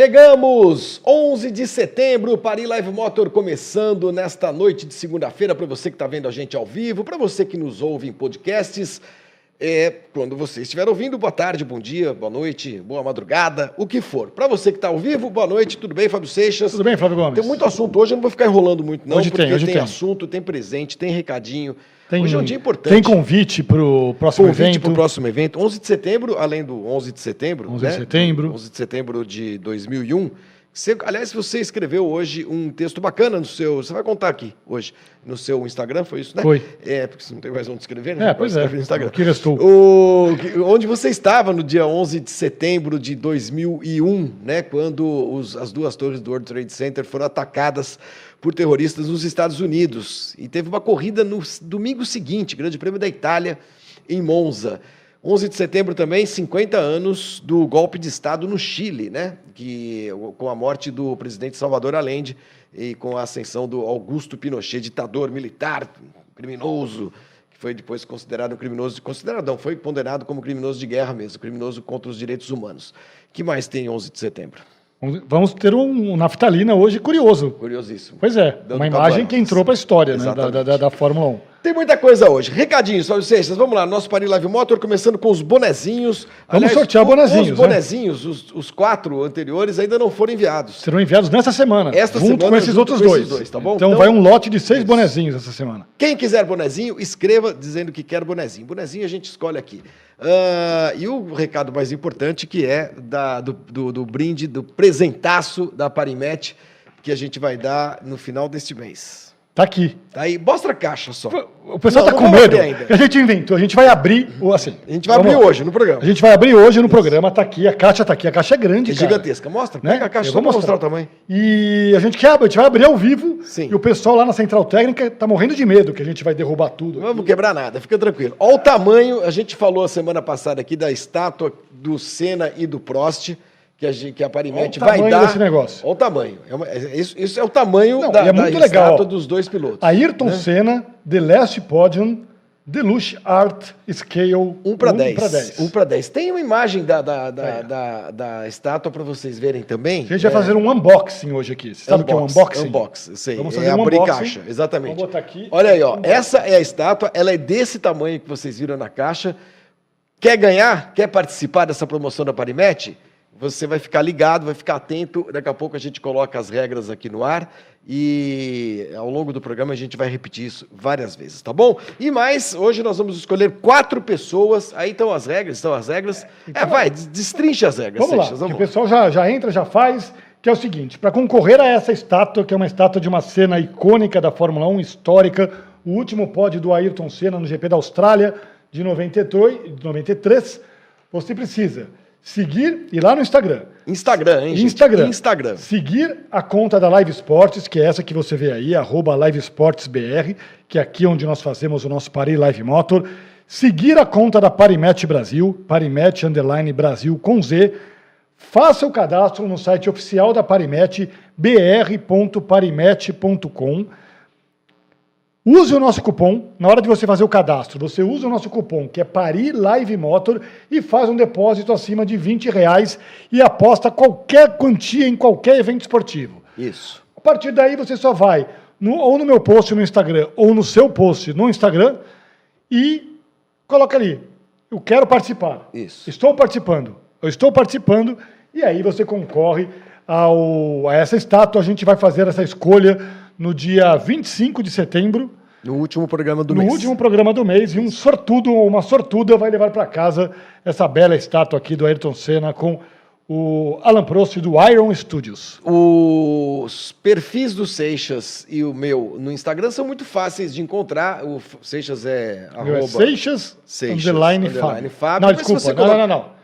Chegamos! 11 de setembro, Paris Live Motor começando nesta noite de segunda-feira para você que está vendo a gente ao vivo, para você que nos ouve em podcasts. É, quando você estiver ouvindo, boa tarde, bom dia, boa noite, boa madrugada, o que for. Para você que está ao vivo, boa noite, tudo bem, Fábio Seixas? Tudo bem, Flávio Gomes? Tem muito assunto hoje, eu não vou ficar enrolando muito não, Hoje porque tem, hoje tem, tem. assunto, tem presente, tem recadinho. Tem, hoje é um dia importante. Tem convite para o próximo Convite evento. para o próximo evento, 11 de setembro, além do 11 de setembro. 11 de né? setembro. 11 de setembro de 2001. Você, aliás, você escreveu hoje um texto bacana no seu. Você vai contar aqui hoje no seu Instagram, foi isso, né? Foi. É, porque você não tem mais onde escrever, né? É, pois é. No Instagram. Aqui restou. O, que- onde você estava no dia 11 de setembro de 2001, né? Quando os- as duas torres do World Trade Center foram atacadas por terroristas nos Estados Unidos. E teve uma corrida no domingo seguinte, Grande Prêmio da Itália, em Monza. 11 de setembro também, 50 anos do golpe de Estado no Chile, né? Que, com a morte do presidente Salvador Allende e com a ascensão do Augusto Pinochet, ditador militar, criminoso, que foi depois considerado um criminoso, considerado não, foi condenado como criminoso de guerra mesmo, criminoso contra os direitos humanos. que mais tem 11 de setembro? Vamos ter um naftalina hoje curioso. Curiosíssimo. Pois é, Dando uma imagem que entrou para a história né, da, da, da Fórmula 1. Tem muita coisa hoje. Recadinhos, Fábio Seixas. Vamos lá, nosso Paris Live Motor, começando com os bonezinhos. Vamos sortear o- bonezinhos, Os né? bonezinhos, os, os quatro anteriores, ainda não foram enviados. Serão enviados nessa semana, Esta junto semana, com esses junto outros com esses dois. dois, tá bom? Então, Então- vai um lote de seis bonezinhos essa semana. Quem quiser bonezinho, escreva dizendo que quer bonezinho. Bonezinho a gente escolhe aqui. Ah, e o recado mais importante que é da- do, do- do brinde, do presentaço da Parimet, que a gente vai dar no final deste mês. Tá aqui. Tá aí, mostra a caixa só. O pessoal Não, tá não com medo. A gente inventou, a gente vai abrir assim. A gente vai abrir lá. hoje no programa. A gente vai abrir hoje no programa, tá aqui, a caixa tá aqui. A caixa é grande, É cara. gigantesca. Mostra, Né? pega a caixa vou mostrar mostrar. o tamanho. E a gente quer, a gente vai abrir ao vivo. Sim. E o pessoal lá na central técnica tá morrendo de medo que a gente vai derrubar tudo. Não vamos quebrar nada, fica tranquilo. Olha o tamanho, a gente falou a semana passada aqui da estátua do Senna e do Prost, que a, que a Parimet vai dar. desse negócio. Olha o tamanho. É uma- é- isso, isso é o tamanho Não, da, é da muito legal, estátua dos dois pilotos. Ayrton né? Senna, The Last Podium, Deluxe Art Scale 1 para 10. pra 10. 1 para 10. Tem uma imagem da, da, da, ó. da, da estátua para vocês verem também. A gente vai fazer um unboxing hoje aqui. Você sabe o que é um unboxing? Unboxing, sei. Vamos é fazer um abrir unboxing. caixa, exatamente. Vamos botar aqui. Olha aí, ó. Essa é a estátua, ela é desse tamanho que vocês viram na caixa. Quer ganhar? Quer participar dessa promoção da Parimet? Você vai ficar ligado, vai ficar atento. Daqui a pouco a gente coloca as regras aqui no ar e ao longo do programa a gente vai repetir isso várias vezes, tá bom? E mais, hoje nós vamos escolher quatro pessoas. Aí estão as regras, estão as regras. É, vai, des- destrinche as regras, Vamos lá, Seixas, que o vamos lá. pessoal já, já entra, já faz, que é o seguinte, para concorrer a essa estátua, que é uma estátua de uma cena icônica da Fórmula 1, histórica, o último pódio do Ayrton Senna no GP da Austrália de 93, de 93 você precisa seguir, ir lá no Instagram, Instagram, hein, gente? Instagram. Instagram. Seguir a conta da Live Sports, que é essa que você vê aí, arroba Live Sports BR, que é aqui onde nós fazemos o nosso Paris Live Motor. Seguir a conta da Parimet Brasil, Parimet Underline Brasil com Z. Faça o cadastro no site oficial da Parimet, br.parimet.com. Use o nosso cupom, na hora de você fazer o cadastro, você usa o nosso cupom, que é Paris Live Motor, e faz um depósito acima de 20 reais e aposta qualquer quantia em qualquer evento esportivo. Isso. A partir daí você só vai no- ou no meu post no Instagram ou no seu post no Instagram e coloca ali, eu quero participar. Isso. Estou participando. Eu estou participando e aí você concorre ao, a essa estátua. A gente vai fazer essa escolha no dia 25 de setembro, No último programa do no mês. último programa do mês, e um sortudo ou uma sortuda vai levar para casa essa bela estátua aqui do Ayrton Senna com o Alan Prost do Iron Studios. Os perfis do Seixas e o meu no Instagram são muito fáceis de encontrar. O Seixas é Meu é Seixas, Seixas, underline, underline Fábio. Fábio, Não, desculpa. não, não, não.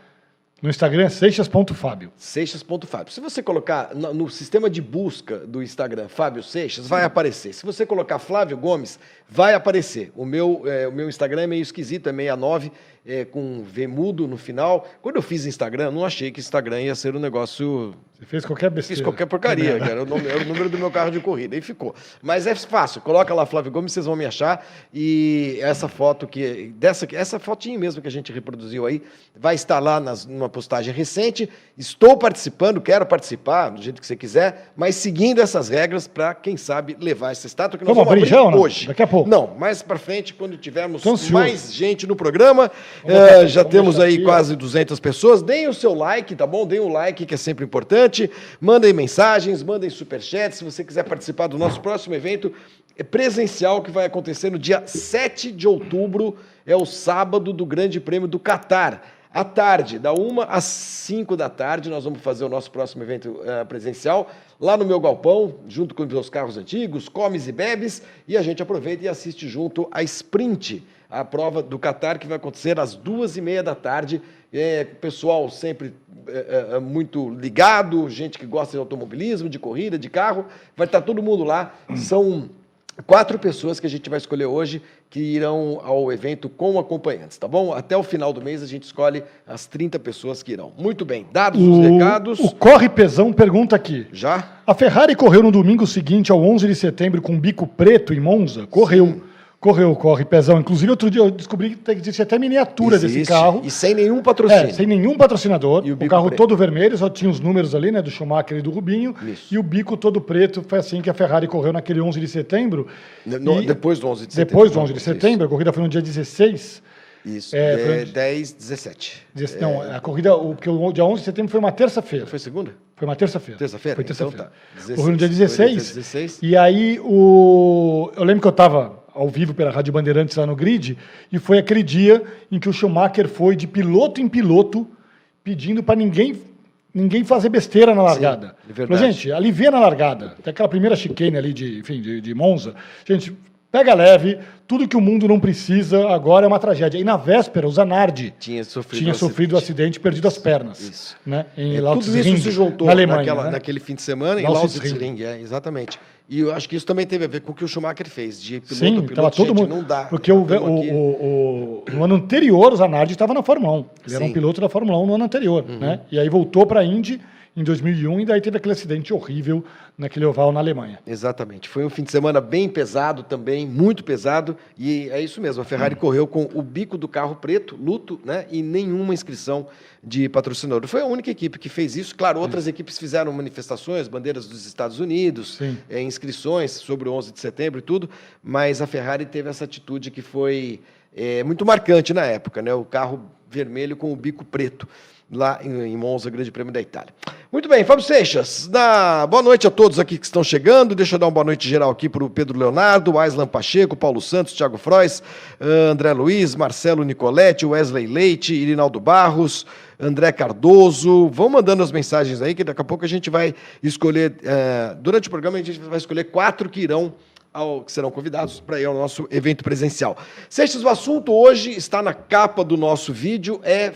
No Instagram é seixas.fábio. Seixas.fábio. Se você colocar no, no sistema de busca do Instagram Fábio Seixas, vai aparecer. Se você colocar Flávio Gomes, vai aparecer. O meu, é, o meu Instagram é meio esquisito, é 69, é, com V mudo no final. Quando eu fiz Instagram, não achei que Instagram ia ser um negócio Você fez qualquer besteira. Fiz qualquer porcaria, cara. Era o, número do meu carro de corrida. E ficou. Mas é fácil. Coloca lá Flávio Gomes, vocês vão me achar. E essa foto que. Dessa, essa fotinha mesmo que a gente reproduziu aí, vai estar lá nas, numa postagem recente. Estou participando, quero participar, do jeito que você quiser, mas seguindo essas regras para, quem sabe, levar essa estátua que nós Vamos vamos abrir abrir já hoje. Daqui a pouco. Não, mais para frente, quando tivermos mais gente no programa. Deixar- já temos aí quase 200 pessoas. Deem o seu like, tá bom? Deem o like, que é sempre importante. Mandem mensagens, mandem superchats. Se você quiser participar do nosso próximo evento é presencial, que vai acontecer no dia 7 de outubro, é o sábado do Grande Prêmio do Catar. À tarde, da 1 às 5 da tarde, nós vamos fazer o nosso próximo evento eh, presencial lá no meu galpão, junto com os meus carros antigos, comes e bebes, e a gente aproveita e assiste junto a Sprint, a prova do Qatar, que vai acontecer às duas e meia da tarde. É, pessoal sempre é, é, muito ligado, gente que gosta de automobilismo, de corrida, de carro, vai estar todo mundo lá. São quatro pessoas que a gente vai escolher hoje que irão ao evento com acompanhantes, tá bom? Até o final do mês a gente escolhe as 30 pessoas que irão. Muito bem, dados os recados. o Corre Pesão pergunta aqui. Já? A Ferrari correu no domingo seguinte, ao 11 de setembro, com bico preto em Monza? Correu. Correu, corre, pezão. Inclusive, outro dia eu descobri que existe até miniatura desse Existe, carro. E sem nenhum patrocínio. É, sem nenhum patrocinador. E o o, carro preto. todo vermelho, só tinha os números ali, né? Do Schumacher e do Rubinho. Isso. E o bico todo preto. Foi assim que a Ferrari correu naquele 11 de setembro. No- E depois do 11 de setembro. Depois do 11 de Isso. setembro, a corrida foi no dia 16. Isso, É, é, foi- 10, 17. Dez- Não, a corrida, o, porque o dia 11 de setembro foi uma terça-feira. Foi segunda? Foi uma terça-feira. Terça-feira? Foi Então terça-feira. tá. 16. Correu no dia Foi no dia 16. 16. E aí, o... eu lembro que eu estava ao vivo pela Rádio Bandeirantes lá no grid, e foi aquele dia em que o Schumacher foi de piloto em piloto pedindo para ninguém ninguém fazer besteira na largada. é verdade. Falou, gente, alivia na largada. Tem aquela primeira chicane ali de, enfim, de, de Monza. Gente, pega leve, tudo que o mundo não precisa agora é uma tragédia. E na véspera, o Zanardi Tinha sofrido tinha sofrido o acidente. acidente e perdido as pernas. Isso. Né, em Lausitzring, tudo isso se juntou na Alemanha. naquela- né? naquele fim de semana em Lausitzring. Lausitzring, é, exatamente. E eu acho que isso também teve a ver com o que o Schumacher fez, de piloto Sim, piloto. todo Gente, mundo. não dá. Porque o, o- o- no ano anterior, o Zanardi estava na Fórmula 1. Ele era um Sim. piloto da Fórmula 1 no ano anterior. Uhum. Né? E aí voltou para a Indy em 2001 e daí teve aquele acidente horrível naquele oval na Alemanha. Exatamente. Foi um fim de semana bem pesado também, muito pesado. E é isso mesmo. A Ferrari Hum. correu com o bico do carro preto, luto, né? E nenhuma inscrição de patrocinador. Foi a única equipe que fez isso. Claro, outras equipes fizeram manifestações, bandeiras dos Estados Unidos, eh, inscrições sobre o 11 de setembro e tudo. Mas a Ferrari teve essa atitude que foi eh, muito marcante na época, né? O carro vermelho com o bico preto. Lá em, em Monza, Grande Prêmio da Itália. Muito bem, Fábio Seixas, dá boa noite a todos aqui que estão chegando. Deixa eu dar uma boa noite geral aqui para o Pedro Leonardo, Aislan Pacheco, Paulo Santos, Thiago Frois, André Luiz, Marcelo Nicoletti, Wesley Leite, Irinaldo Barros, André Cardoso. Vão mandando as mensagens aí, que daqui a pouco a gente vai escolher, eh, durante o programa, a gente vai escolher quatro que irão ao- que serão convidados para ir ao nosso evento presencial. Sextas, o assunto hoje está na capa do nosso vídeo, é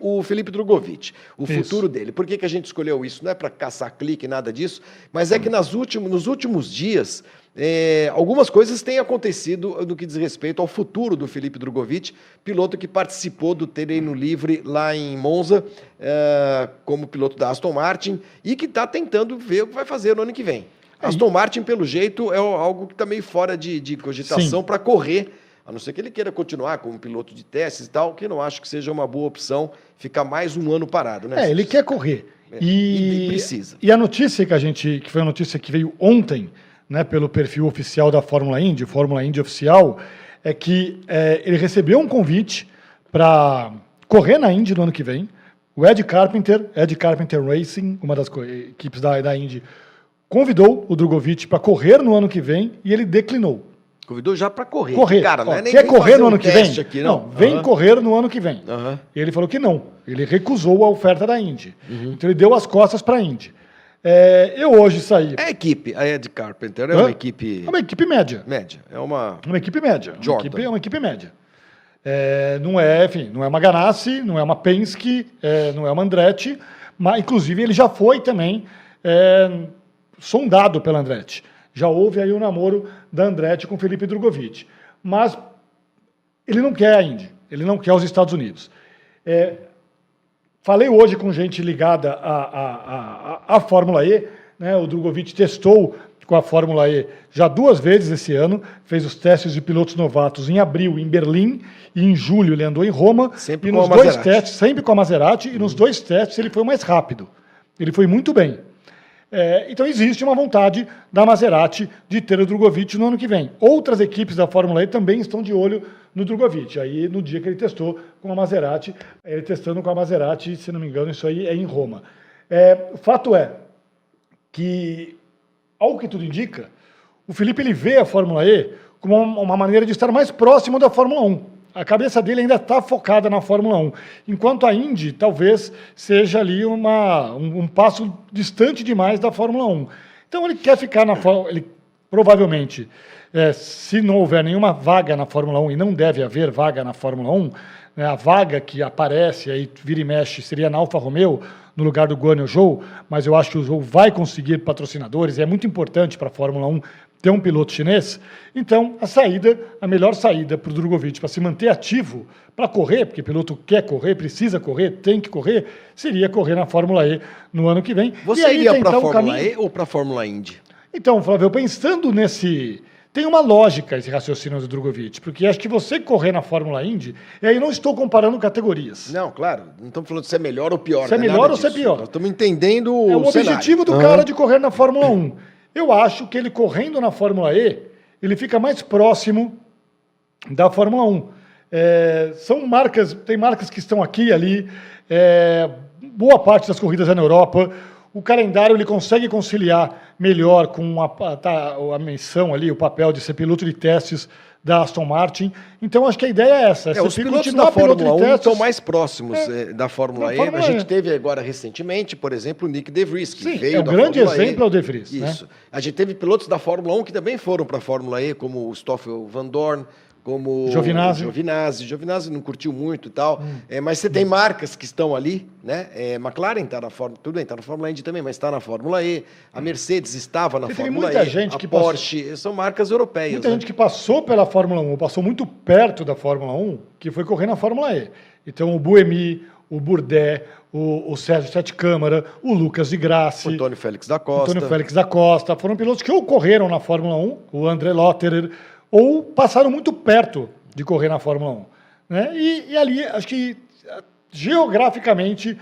o Felipe Drogovic, o Isso. futuro dele. Por que, que a gente escolheu isso? Não é para caçar clique, nada disso, mas é que nas últimos, nos últimos dias, é, algumas coisas têm acontecido no que diz respeito ao futuro do Felipe Drogovic, piloto que participou do treino livre lá em Monza, é, como piloto da Aston Martin, e que está tentando ver o que vai fazer no ano que vem. Aston Martin, pelo jeito, é algo que está meio fora de, de cogitação para correr, a não ser que ele queira continuar como piloto de testes e tal, que não acho que seja uma boa opção ficar mais um ano parado, né? É, ele quer correr. É, E, e precisa. E a notícia que a gente, que foi a notícia que veio ontem, né, pelo perfil oficial da Fórmula Indy, Fórmula Indy oficial, é que é, ele recebeu um convite para correr na Indy no ano que vem. O Ed Carpenter, Ed Carpenter Racing, uma das equipes da, da Indy, convidou o Drogovic para correr no ano que vem e ele declinou. Convidou já para correr. Correr. Cara, não é nem quer correr no um ano que vem? Aqui, não. vem Aham. correr no ano que vem. E ele falou que não. Ele recusou a oferta da Indy. Uhum. Então ele deu as costas para a Indy. É, eu hoje saí. É equipe, a Ed Carpenter, é Hã? uma equipe É uma equipe média. média. É uma. Uma equipe média. Uma equipe, é uma equipe média. É, não é, enfim, não é uma Ganassi, não é uma Penske, é, não é uma Andretti, mas inclusive ele já foi também é, sondado pela Andretti. Já houve aí o namoro da Andretti com Felipe Drogovic. Mas ele não quer a Indy, ele não quer os Estados Unidos. É, falei hoje com gente ligada à, à, à, à Fórmula E, né? O Drogovic testou com a Fórmula E já duas vezes esse ano, fez os testes de pilotos novatos em abril em Berlim e em julho ele andou em Roma. Sempre e com nos a dois Maserati. testes, sempre com a Maserati, e nos dois testes ele foi mais rápido. Ele foi muito bem. É, então existe uma vontade da Maserati de ter o Drogovic no ano que vem. Outras equipes da Fórmula E também estão de olho no Drogovic. Aí no dia que ele testou com a Maserati, ele testando com a Maserati, se não me engano, isso aí é em Roma. É, o fato é que, ao que tudo indica, o Felipe ele vê a Fórmula E como uma uma maneira de estar mais próximo da Fórmula 1. A cabeça dele ainda está focada na Fórmula 1, enquanto a Indy talvez seja ali uma, um, um passo distante demais da Fórmula 1. Então ele quer ficar na Fórmula ele provavelmente, eh, se não houver nenhuma vaga na Fórmula 1, e não deve haver vaga na Fórmula 1, né, a vaga que aparece aí, vira e mexe, seria na Alfa Romeo, no lugar do Guanyu Zhou, mas eu acho que o Zhou vai conseguir patrocinadores, e é muito importante para a Fórmula 1 ter um piloto chinês. Então, a saída, a melhor saída para o Drogovic, para se manter ativo, para correr, porque piloto quer correr, precisa correr, tem que correr, seria correr na Fórmula E no ano que vem. Você E aí iria para a Fórmula caminho- E ou para a Fórmula Indy? então, Flávio, pensando nesse. Tem uma lógica esse raciocínio do Drogovic, porque acho que você correr na Fórmula Indy, e aí não estou comparando categorias. Não, claro. Não estamos falando se é melhor ou pior. Se é não melhor nada ou se é pior. Nós estamos entendendo É o o objetivo do Aham. cara de correr na Fórmula 1. Eu acho que ele correndo na Fórmula E, ele fica mais próximo da Fórmula 1. É, são marcas, tem marcas que estão aqui e ali, é, boa parte das corridas é na Europa. O calendário ele consegue conciliar melhor com a, tá, a missão ali, o papel de ser piloto de testes da Aston Martin. Então acho que a ideia é essa. É, ser os piloto- pilotos da Fórmula piloto 1 de testes. estão mais próximos eh, da Fórmula Da E. Fórmula a gente E. teve agora recentemente, por exemplo, o Nick De Vries, que Sim, veio é o da grande Fórmula E. exemplo é o De Vries, né? Isso. A gente teve pilotos da Fórmula 1 que também foram para a Fórmula E, como o Stoffel Van Dorn, como Giovinazzi. Hum. o Giovinazzi. Giovinazzi não curtiu muito e tal. É, mas você tem marcas que estão ali, né? É, McLaren está na Fórmula... Tudo bem, está na Fórmula Indy também, mas está na Fórmula E. A Mercedes estava na Você tem Fórmula muita E. gente a que passou- Porsche, são marcas europeias. Muita né? gente que passou pela Fórmula 1, ou passou muito perto da Fórmula 1, que foi correr na Fórmula E. Então o Buemi, o Burdé, o, o Sérgio Sete Câmara, o Lucas de Grassi, O Antônio Félix da Costa. Antônio Félix da Costa, foram pilotos que ou correram na Fórmula 1, o André Lotterer, ou passaram muito perto de correr na Fórmula 1. Né? E, e ali, acho que eh, geograficamente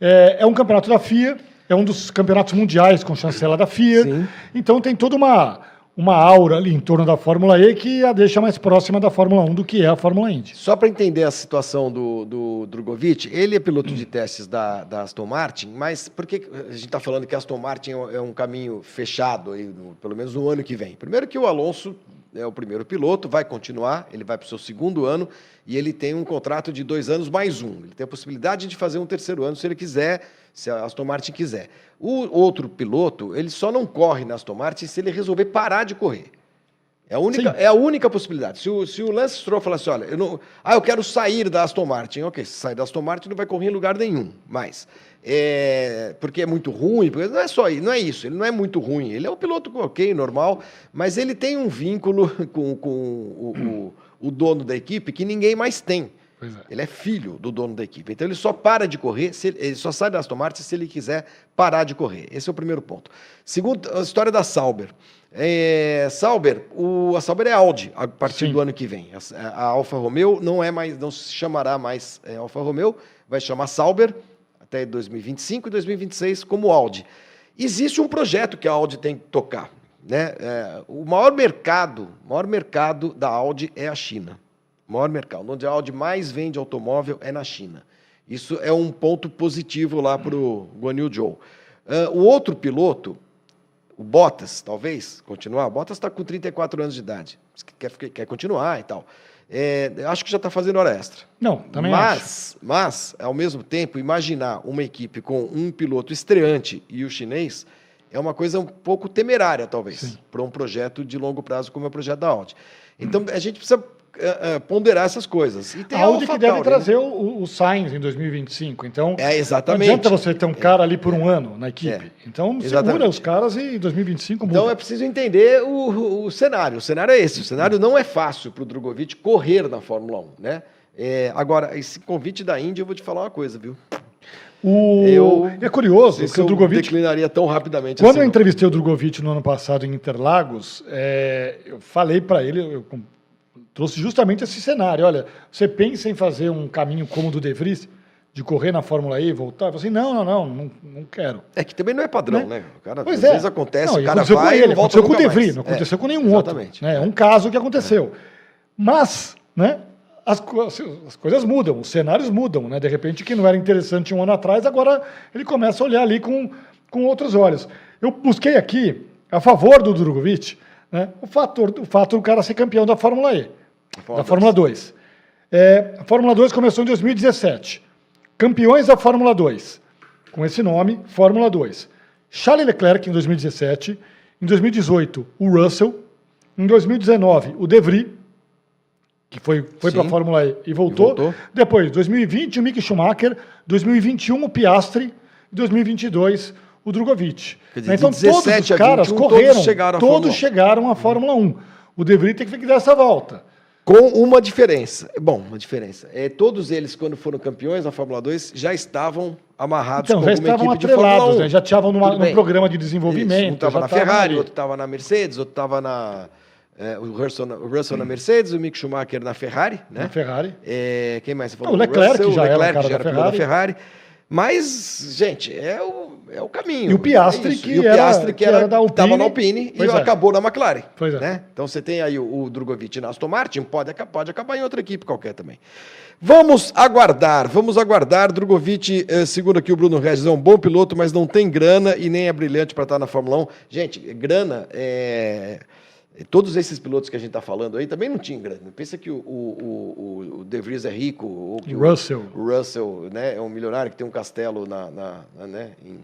é, é um campeonato da FIA, é um dos campeonatos mundiais com chancela da FIA. Sim. Então tem toda uma, uma aura ali em torno da Fórmula E que a deixa mais próxima da Fórmula 1 do que é a Fórmula Indy. Só para entender a situação do, do Drogovic, ele é piloto de testes da, da Aston Martin, mas por que a gente está falando que a Aston Martin é um- é caminho fechado, aí, pelo menos no ano que vem? Primeiro que o Alonso é o primeiro piloto, vai continuar, ele vai para o seu segundo ano e ele tem um contrato de dois anos mais um. Ele tem a possibilidade de fazer um terceiro ano se ele quiser, se a Aston Martin quiser. O outro piloto, ele só não corre na Aston Martin se ele resolver parar de correr. É a única, Sim. é a única possibilidade. Se o, se o Lance Stroll falar assim, olha, eu não, ah, eu quero sair da Aston Martin. Ok, se sair da Aston Martin não vai correr em lugar nenhum mais. É, porque é muito ruim, porque não é só isso, não é isso, ele não é muito ruim. Ele é um piloto ok, normal, mas ele tem um vínculo com, com o, o- o dono da equipe que ninguém mais tem. É. Ele é filho do dono da equipe. Então ele só para de correr, se ele, ele só sai da Aston Martin se ele quiser parar de correr. Esse é o primeiro ponto. Segundo, a história da Sauber. É, Sauber, o, a Sauber é Audi a partir Sim. do ano que vem. A, a Alfa Romeo não é mais, não se chamará mais é, Alfa Romeo, vai chamar Sauber até 2025 e 2026 como Audi. Existe um projeto que a Audi tem que tocar. Né? É, o maior mercado, maior mercado da Audi é a China. O maior mercado. Onde a Audi mais vende automóvel é na China. Isso é um ponto positivo lá para o Guan Yu Zhou. Ah, o outro piloto, o Bottas, talvez, continuar. O Bottas está com 34 anos de idade. Quer, quer continuar e tal. É, acho que já está fazendo hora extra. Não, também acho. mas, mas, ao mesmo tempo, imaginar uma equipe com um piloto estreante e o chinês é uma coisa um pouco temerária, talvez, para um projeto de longo prazo como é o projeto da Audi. Então, a gente precisa eh, eh, ponderar essas coisas. E tem A Audi que deve né? trazer o, o Sainz em 2025. Então, É, exatamente. não adianta você ter um cara ali por um ano na equipe. É, Então, segura exatamente. os caras e em 2025 muda. Então é preciso entender o, o- cenário. O cenário é esse. O cenário não é fácil para o Drogovic correr na Fórmula 1, né? É, agora, esse convite da Índia, eu vou te falar uma coisa, viu? O... Eu- É curioso que o Drogovic declinaria tão rapidamente Quando assim. eu não. entrevistei o Drogovic no ano passado em Interlagos, é, eu falei para ele, eu trouxe justamente esse cenário. Olha, você pensa em fazer um caminho como o do De Vries, de correr na Fórmula E e voltar? Eu falei assim, não, não, não, não, não quero. É que também não é padrão, Né? né? O cara, Pois às é. vezes acontece, Não, o e cara vai com e ele, não volta aconteceu com o De Vries, mais. não É, aconteceu com nenhum exatamente. outro. né? É um caso que aconteceu. Mas, né, as, as coisas mudam, os cenários mudam. Né? De repente, o que não era interessante um ano atrás, agora ele começa a olhar ali com, com outros olhos. Eu busquei aqui, a favor do Drogovic, né, o, fator, o fato do cara ser campeão da Fórmula E, Fórmula da Fórmula 2. É, a Fórmula 2 começou em 2017. Campeões da Fórmula 2, com esse nome, Fórmula 2. Charles Leclerc em 2017, em 2018 o Russell, em 2019 o De Vries, que foi, foi para a. Fórmula E e voltou. voltou. Depois, 2020 o Mick Schumacher, 2021 o Piastri, 2022 o Drogovic. Dizer, Então todos 17 os caras 21, todos correram, chegaram todos Fórmula 1. chegaram à Fórmula 1. O De Vries tem que dar essa volta. Com uma diferença. Bom, uma diferença. É, todos eles, quando foram campeões na Fórmula 2, já estavam amarrados Então, com já alguma estavam equipe de Fórmula 1. atrelados, né? já estavam num bem. programa de Isso, desenvolvimento. Um estava na Ferrari, ali. outro estava na Mercedes, outro estava na. é, o, Russell, na- o Russell na Mercedes, o Mick Schumacher na Ferrari, né? Na Ferrari. É, quem mais você falou? O Leclerc Russell, já era o Leclerc cara já da era piloto Ferrari. Ferrari. Mas, gente, é o, é o caminho. E o Piastri é que e o era- Piastri que que era, era da estava Alpine. na Alpine e é. acabou na McLaren. Pois é. né? Então você tem aí o, o Drogovic na Aston Martin, pode, pode acabar em outra equipe qualquer também. Vamos aguardar, vamos aguardar. Drogovic, eh, segundo aqui o Bruno Regis, é um bom piloto, mas não tem grana e nem é brilhante para estar na Fórmula 1. Gente, grana é. Todos esses pilotos que a gente está falando aí também não tinham grana. Pensa que o, o, o, o De Vries é rico, ou que o Russell. o Russell né, é um milionário que tem um castelo na, na- na- né, em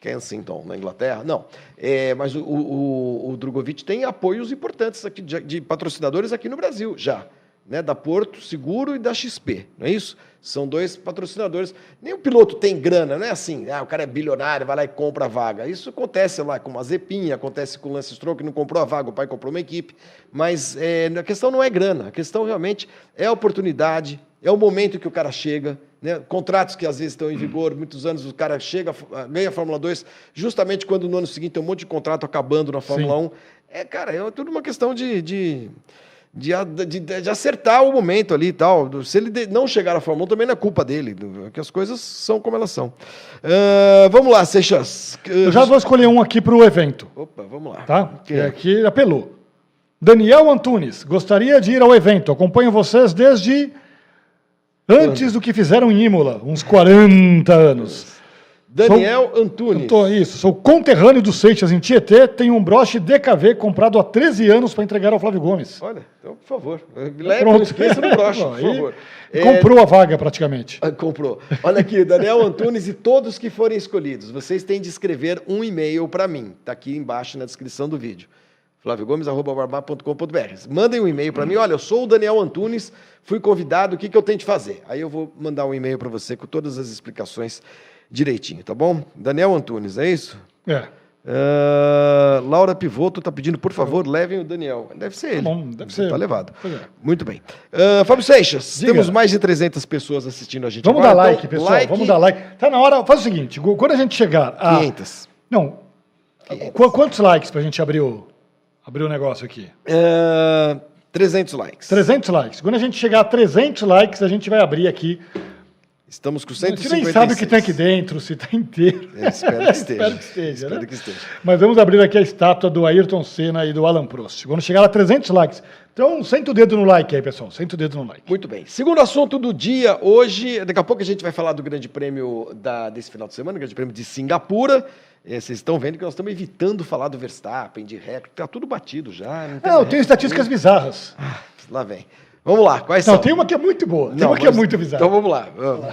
Kensington, na Inglaterra. Não. É, mas o, o, o- o Drogovic tem apoios importantes aqui de, de patrocinadores aqui no Brasil, já. Né, da Porto Seguro e da XP, não é isso? São dois patrocinadores. Nem o piloto tem grana, não é assim, ah, o cara é bilionário, vai lá e compra a vaga. Isso acontece lá com o Mazepin, acontece com o Lance Stroll, que não comprou a vaga, o pai comprou uma equipe. Mas é, a questão não é grana, a questão realmente é a oportunidade, é o momento que o cara chega, né? contratos que às vezes estão em vigor, muitos anos o cara chega, ganha a Fórmula 2, justamente quando no ano seguinte tem um monte de contrato acabando na Fórmula 1. É, cara, é tudo uma questão de, de, de, de- de acertar o momento ali e tal. Se ele não chegar à Fórmula 1, também não é culpa dele, do- que as coisas são como elas são. Ah, vamos lá, Seixas. Eu já vou escolher um aqui para o evento, Opa, vamos lá. tá? Que Que é? aqui apelou. Daniel Antunes, gostaria de ir ao evento. Acompanho vocês desde antes do que fizeram em Imola, uns 40 anos. Daniel Eu Antunes. tô, isso, sou conterrâneo do Seixas em Tietê, tenho um broche DKV comprado há 13 anos para entregar ao Flávio Gomes. Olha, então, por favor, leve, Pronto. não esqueça do broche, por favor. É, Comprou a vaga praticamente. Ah, Comprou. Olha aqui, Daniel Antunes e todos que forem escolhidos, vocês têm de escrever um e-mail para mim. Está aqui embaixo na descrição do vídeo. flaviogomes.com.br. Mandem um e-mail para mim. Olha, eu sou o Daniel Antunes, fui convidado, o que, que eu tenho de fazer? Aí eu vou mandar um e-mail para você com todas as explicações direitinho, tá bom? Daniel Antunes, é isso? É. Ah, Laura Pivoto está pedindo, por favor, levem o Daniel. Deve ser ele. bom, deve ser. Tá levado. É. Muito bem. Ah, Fábio Seixas, Diga. temos mais de 300 pessoas assistindo a gente Vamos agora. dar Então, like, pessoal. Vamos dar like. Tá na hora. Faz o seguinte: quando a gente chegar a. 500. Não. Qu- quantos likes pra gente abrir o, abrir o negócio aqui? Ah, 300 likes. 300 likes. Quando a gente chegar a 300 likes, a gente vai abrir aqui. Estamos com A 156. gente nem sabe o que tem aqui dentro, se tá inteiro. É, espero que esteja. Espero que esteja, Espero né? que esteja. Mas vamos abrir aqui a estátua do Ayrton Senna e do Alan Prost. Quando chegar a 300 likes. Então, senta o dedo no like aí, pessoal. Senta o dedo no like. Muito bem. Segundo assunto do dia, hoje, daqui a pouco a gente vai falar do Grande Prêmio da, desse final de semana, o Grande Prêmio de Singapura. É, vocês estão vendo que nós estamos evitando falar do Verstappen, de recorde, tá tudo batido já. Não Não, eu mais tenho estatísticas bizarras. recorde. Lá vem. Vamos lá, quais Não, são? tem uma que é muito boa. Tem Não, uma que é muito bizarra. Então vamos lá. vamos.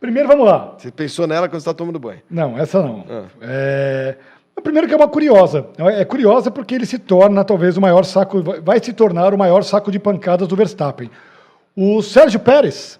Primeiro, vamos lá. Você pensou nela quando você está tomando banho. Não, essa não. Ah. É... Primeiro que é uma curiosa. É curiosa porque ele se torna talvez o maior saco, vai- se tornar o maior saco de pancadas do Verstappen. O Sérgio Pérez,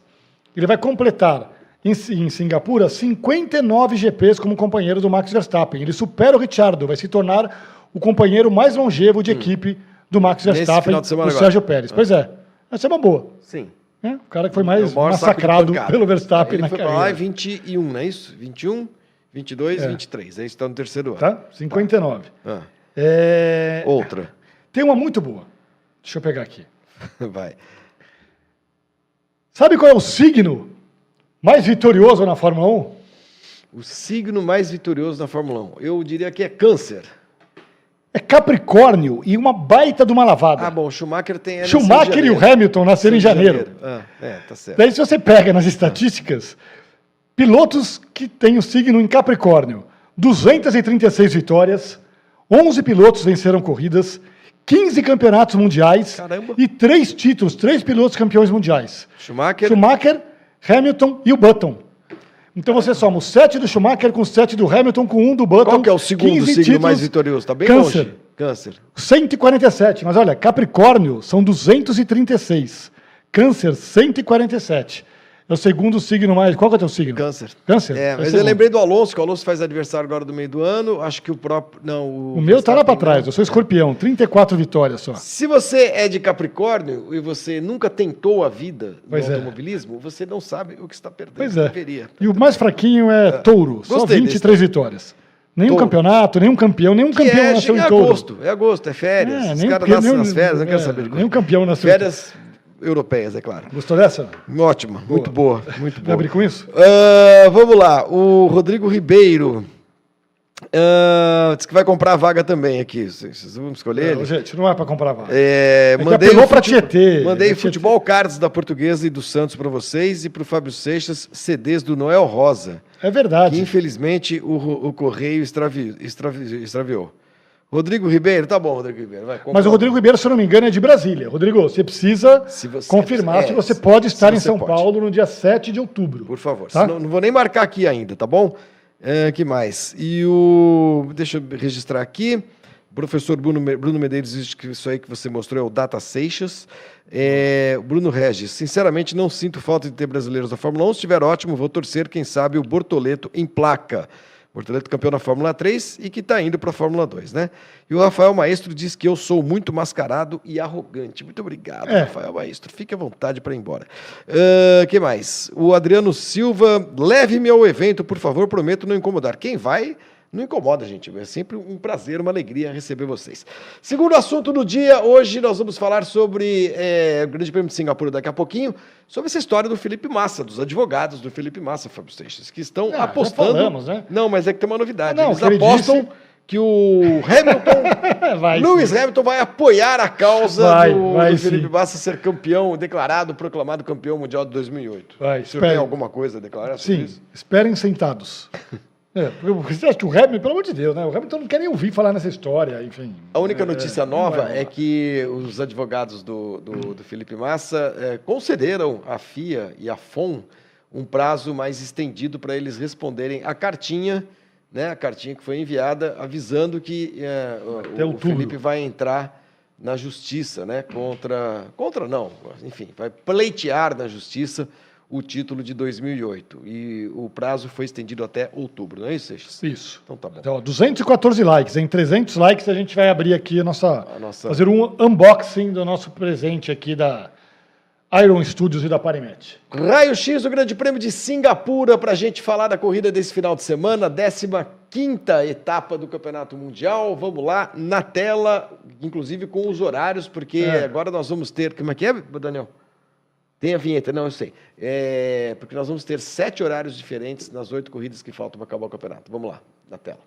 ele vai completar em, em Singapura 59 GPs como companheiro do Max Verstappen. Ele supera o Ricciardo, vai se tornar o companheiro mais longevo de equipe do Max Hum. Verstappen, final de semana o agora. Sérgio Pérez. Pois é, essa é uma boa. Sim. É, o cara que foi mais É de massacrado pelo Verstappen Ele na foi pra lá em carreira. 21, não é isso? 21, 22, É. 23. Aí está no terceiro ano. Tá? 59. Ah, É, outra. Tem uma muito boa. Deixa eu pegar aqui. Vai. Sabe qual é o signo mais vitorioso na Fórmula 1? O signo mais vitorioso na Fórmula 1. Eu diria que é câncer. É Capricórnio e uma baita de uma lavada. Ah, bom, o Schumacher tem. Schumacher e o janeiro. Hamilton nasceram em janeiro. Ah, é, tá certo. Daí, se você pega nas estatísticas, pilotos que têm o signo em Capricórnio, 236 vitórias, 11 pilotos venceram corridas, 15 campeonatos mundiais Caramba. e três títulos, três pilotos campeões mundiais. Schumacher. Schumacher, Hamilton e o Button. Então você soma o 7 do Schumacher com o 7 do Hamilton com um do Button. Qual que é o segundo 15 signo títulos, mais vitorioso? Tá bem Câncer. longe. Câncer. 147. Mas olha, Capricórnio são 236. Câncer, 147. É o segundo signo mais. Qual que é o teu signo? Câncer. Câncer? É, mas eu segundo. lembrei do Alonso, que o Alonso faz aniversário agora do meio do ano. Acho que o próprio. Não, o. O meu tá lá pra Verstappen trás. Eu sou escorpião. 34 vitórias só. Se você é de Capricórnio e você nunca tentou a vida Pois no é. automobilismo, você não sabe o que está perdendo. Pois é. Deveria. E o mais fraquinho é touro. Só Gostei 23 vitórias. Nenhum Touro. campeonato, nenhum campeão, nenhum Que campeão é, nasceu é em touro. agosto, é agosto, é férias. É, Os caras nascem nas férias, não é, quero saber de coisa. nenhum campeão nasceu em Férias europeias, é claro. Gostou dessa? Ótima, muito boa, muito boa. abrir com isso? Ah, vamos lá, o Rodrigo Ribeiro. ah, diz que vai comprar a vaga também aqui. Vocês vão escolher Não, ele? gente, não é pra comprar vaga. É, que mandei apelou fute- Tietê. Mandei É futebol cards da Portuguesa e do Santos para vocês e para o Fábio Seixas CDs do Noel Rosa, É que verdade. infelizmente o, o correio extravi, extravi- extraviou. Rodrigo Ribeiro, tá bom, Rodrigo Ribeiro. Vai, Mas o. Rodrigo Ribeiro, se eu não me engano, é de Brasília. Rodrigo, você precisa Se você- confirmar é, se você pode estar se em você São pode. Paulo no dia 7 de outubro. Por favor. Tá? Senão, não vou nem marcar aqui ainda, tá bom? É, que mais? E o. Deixa eu registrar aqui. O professor Bruno, Bruno Medeiros diz que isso aí que você mostrou é o Data Seixas. É, Bruno Regis, sinceramente não sinto falta de ter brasileiros na Fórmula 1. Se estiver ótimo, vou torcer, quem sabe, o Bortoleto em placa. Bortoleto campeão da Fórmula 3 e que está indo para a Fórmula 2, né? E o Rafael Maestro diz que eu sou muito mascarado e arrogante. Muito obrigado, É. Rafael Maestro. Fique à vontade para ir embora. O que mais? O Adriano Silva, leve-me ao evento, por favor, prometo não incomodar. Quem vai, não incomoda, gente. É sempre um prazer, uma alegria receber vocês. Segundo assunto do dia, hoje nós vamos falar sobre é, o Grande Prêmio de Singapura daqui a pouquinho, sobre essa história do Felipe Massa, dos advogados do Felipe Massa, Fábio Seixas, que estão Ah, apostando. falamos, né? Não, mas é que tem uma novidade. Ah, não, Eles apostam disse- que o Hamilton vai. Lewis sim. Hamilton vai apoiar a causa Vai, do, vai do Felipe sim. Massa ser campeão, declarado, proclamado campeão mundial de 2008. Vai, o senhor tem alguma coisa a declarar sobre Sim, isso? esperem sentados. É, porque você acha que o Hamilton, pelo amor de Deus, né? O Hamilton não quer nem ouvir falar nessa história, enfim. A única É, notícia não nova é que os advogados do, do, do Felipe Massa eh, concederam à FIA e à FOM um prazo mais estendido para eles responderem a cartinha, né, a cartinha que foi enviada avisando que eh, o- o. Felipe vai entrar na justiça, né, contra, contra não, enfim, vai pleitear na justiça o título de 2008 e o prazo foi estendido até outubro, não é isso, Seixas? Isso. Então tá bom. Então, ó, 214 likes. Em 300 likes a gente vai abrir aqui a nossa, A nossa- fazer um unboxing do nosso presente aqui da Iron Studios e da Parimet. Raio X do Grande Prêmio de Singapura para a gente falar da corrida desse final de semana, 15 etapa do Campeonato Mundial. Vamos lá, na tela, inclusive com os horários, porque É. agora nós vamos ter. Como é que é, Daniel? Tem a vinheta, não, eu sei. É, porque nós vamos ter sete horários diferentes nas oito corridas que faltam para acabar o campeonato. Vamos lá, na tela.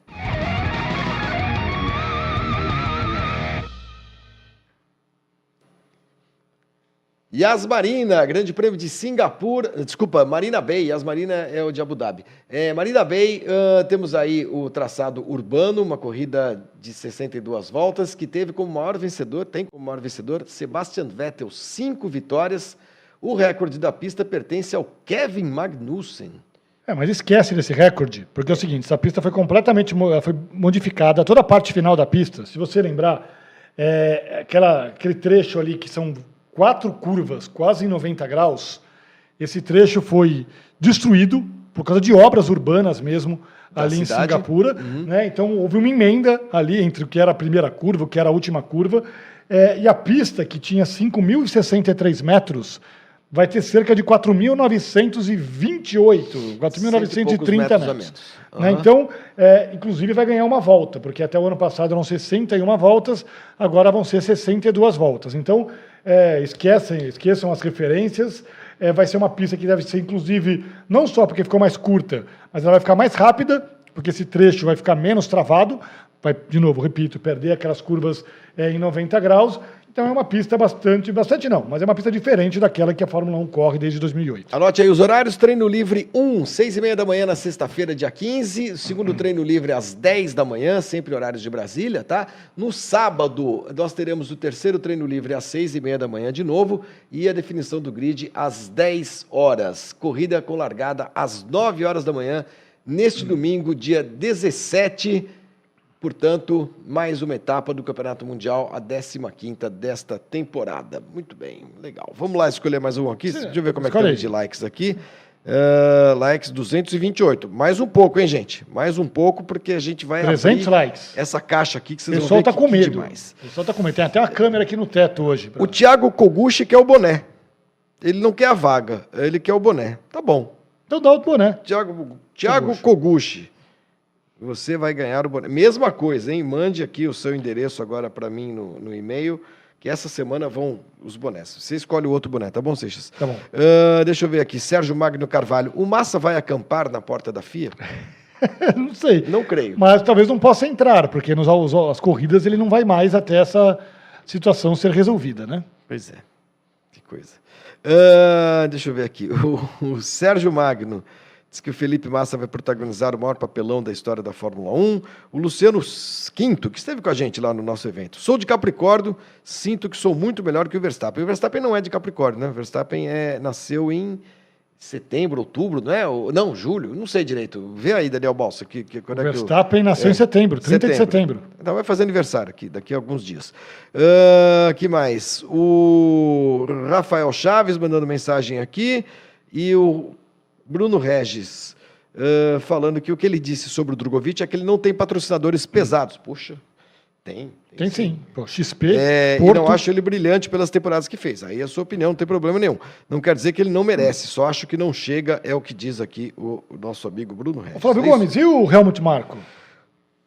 Yas Marina, Grande Prêmio de Singapura, desculpa, Marina Bay, Yas Marina é o de Abu Dhabi. É, Marina Bay, ah, temos aí o traçado urbano, uma corrida de 62 voltas, que teve como maior vencedor, tem como maior vencedor, Sebastian Vettel, cinco vitórias. O recorde da pista pertence ao Kevin Magnussen. É, mas esquece desse recorde, porque é o seguinte, essa pista foi completamente foi modificada, toda a parte final da pista, se você lembrar, é, aquela, aquele trecho ali que são quatro curvas, quase em 90 graus, esse trecho foi destruído por causa de obras urbanas mesmo, Da ali em cidade. Singapura, né? então houve uma emenda ali entre o que era a primeira curva, o que era a última curva, é, e a pista, que tinha 5.063 metros, vai ter cerca de 4.928, 4.930 metros. Uhum. Né? Então, é, inclusive vai ganhar uma volta, porque até o ano passado eram 61 voltas, agora vão ser 62 voltas. Então, é, esquecem, esqueçam as referências. É, vai ser uma pista que deve ser, inclusive, não só porque ficou mais curta, mas ela vai ficar mais rápida, porque esse trecho vai ficar menos travado, vai, de novo, repito, perder aquelas curvas é, em 90 graus, então é uma pista bastante, bastante não, mas é uma pista diferente daquela que a Fórmula 1 corre desde 2008. Anote aí os horários, treino livre 1, 6 e meia da manhã na sexta-feira, dia 15, segundo treino livre às 10 da manhã, sempre horários de Brasília, tá? No sábado, nós teremos o terceiro treino livre às 6 e meia da manhã de novo e a definição do grid às 10 horas. Corrida com largada às 9 horas da manhã, neste domingo, dia 17 Portanto, mais uma etapa do Campeonato Mundial, a 15ª desta temporada. Muito bem, legal. Vamos lá escolher mais um aqui. Deixa eu ver como é que está de likes aqui. Uh, likes 228. Mais um pouco, hein, gente? Mais um pouco, porque a gente vai 300 likes. essa caixa aqui que vocês vão ver. O pessoal está com medo. Demais. O pessoal está com medo. Tem até uma câmera aqui no teto hoje. Pra... O Thiago Koguchi quer o boné. Ele não quer a vaga, ele quer o boné. Tá bom. Então dá o boné. Thiago, Thiago Koguchi. Você vai ganhar o boné. Mesma coisa, hein? Mande aqui o seu endereço agora para mim no, no e-mail, que essa semana vão os bonés. Você escolhe o outro boné, tá bom, Seixas? Tá bom. Uh, deixa eu ver aqui. Sérgio Magno Carvalho. O Massa vai acampar na porta da FIA? não sei. Não creio. Mas talvez não possa entrar, porque nos as corridas ele não vai mais até essa situação ser resolvida, né? Pois é. Que coisa. Uh, deixa eu ver aqui. O, o Sérgio Magno. Diz que o Felipe Massa vai protagonizar o maior papelão da história da Fórmula 1. O Luciano Quinto, que esteve com a gente lá no nosso evento. Sou de Capricórnio, sinto que sou muito melhor que o Verstappen. O Verstappen não é de Capricórnio, né? O Verstappen é, nasceu em setembro, outubro, não é? Não, julho, não sei direito. Vê aí, Daniel Balsa. Que, que, o Verstappen é nasceu é, em setembro, 30 setembro. de setembro. Então vai fazer aniversário aqui, daqui a alguns dias. Uh, que mais? O Rafael Chaves mandando mensagem aqui. E o Bruno Regis, uh, falando que o que ele disse sobre o Drogovic é que ele não tem patrocinadores pesados. Puxa, tem. Tem, tem sim. Pô, XP. É, Porto... E não acho ele brilhante pelas temporadas que fez. Aí é a sua opinião, não tem problema nenhum. Não quer dizer que ele não merece, só acho que não chega, é o que diz aqui o, o nosso amigo Bruno Regis. Flávio é Gomes, e o Helmut Marko?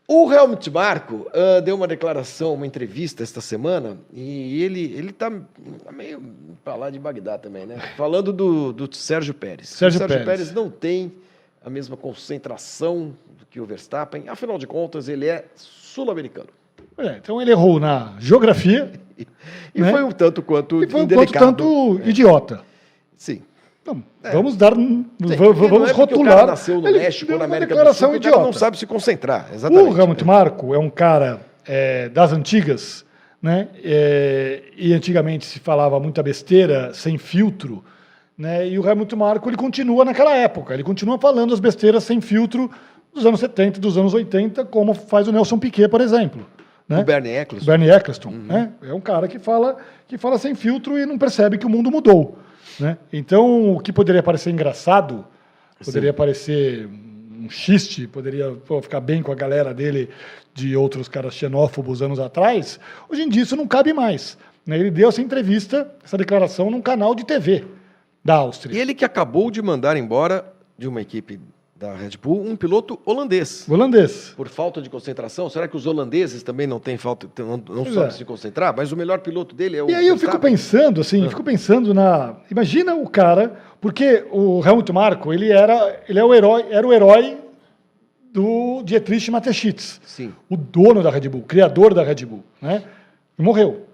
O Helmut Marko uh, deu uma declaração, uma entrevista esta semana, e ele ele está tá meio para lá de Bagdá também, né? Falando do, do Sérgio Pérez. Sérgio, o Sérgio Pérez. Pérez não tem a mesma concentração que o Verstappen, afinal de contas, ele é sul-americano. É, então ele errou na geografia. e né? foi um tanto quanto e foi um quanto tanto é. idiota. Sim. Não, é. Vamos dar. Sim, vamos é rotular. O cara nasceu no ele México, na América do Sul, idiota. não sabe se concentrar. Exatamente. O Helmut Marco é um cara é, das antigas, né? É, e antigamente se falava muita besteira sem filtro. Né? E o Helmut Marco ele continua naquela época, ele continua falando as besteiras sem filtro dos anos 70, dos anos 80, como faz o Nelson Piquet, por exemplo. Né? O Bernie Eccleston. Bernie Eccleston, uhum. né? É um cara que fala, que fala sem filtro e não percebe que o mundo mudou. Né? Então, o que poderia parecer engraçado, poderia Sim. parecer um xiste, poderia pô, ficar bem com a galera dele de outros caras xenófobos anos atrás, hoje em dia isso não cabe mais. Né? Ele deu essa entrevista, essa declaração num canal de TV da Áustria. E ele que acabou de mandar embora de uma equipe da Red Bull, um piloto holandês. Holandês. Por falta de concentração. Será que os holandeses também não têm falta, não, não sabem é. se concentrar? Mas o melhor piloto dele é o. E aí eu fico pensando, assim, ah. fico pensando na. Imagina o cara, porque o Helmut Marko, ele era, ele é o herói, era o herói do Dietrich Mateschitz. Sim. O dono da Red Bull, criador da Red Bull, né? E morreu.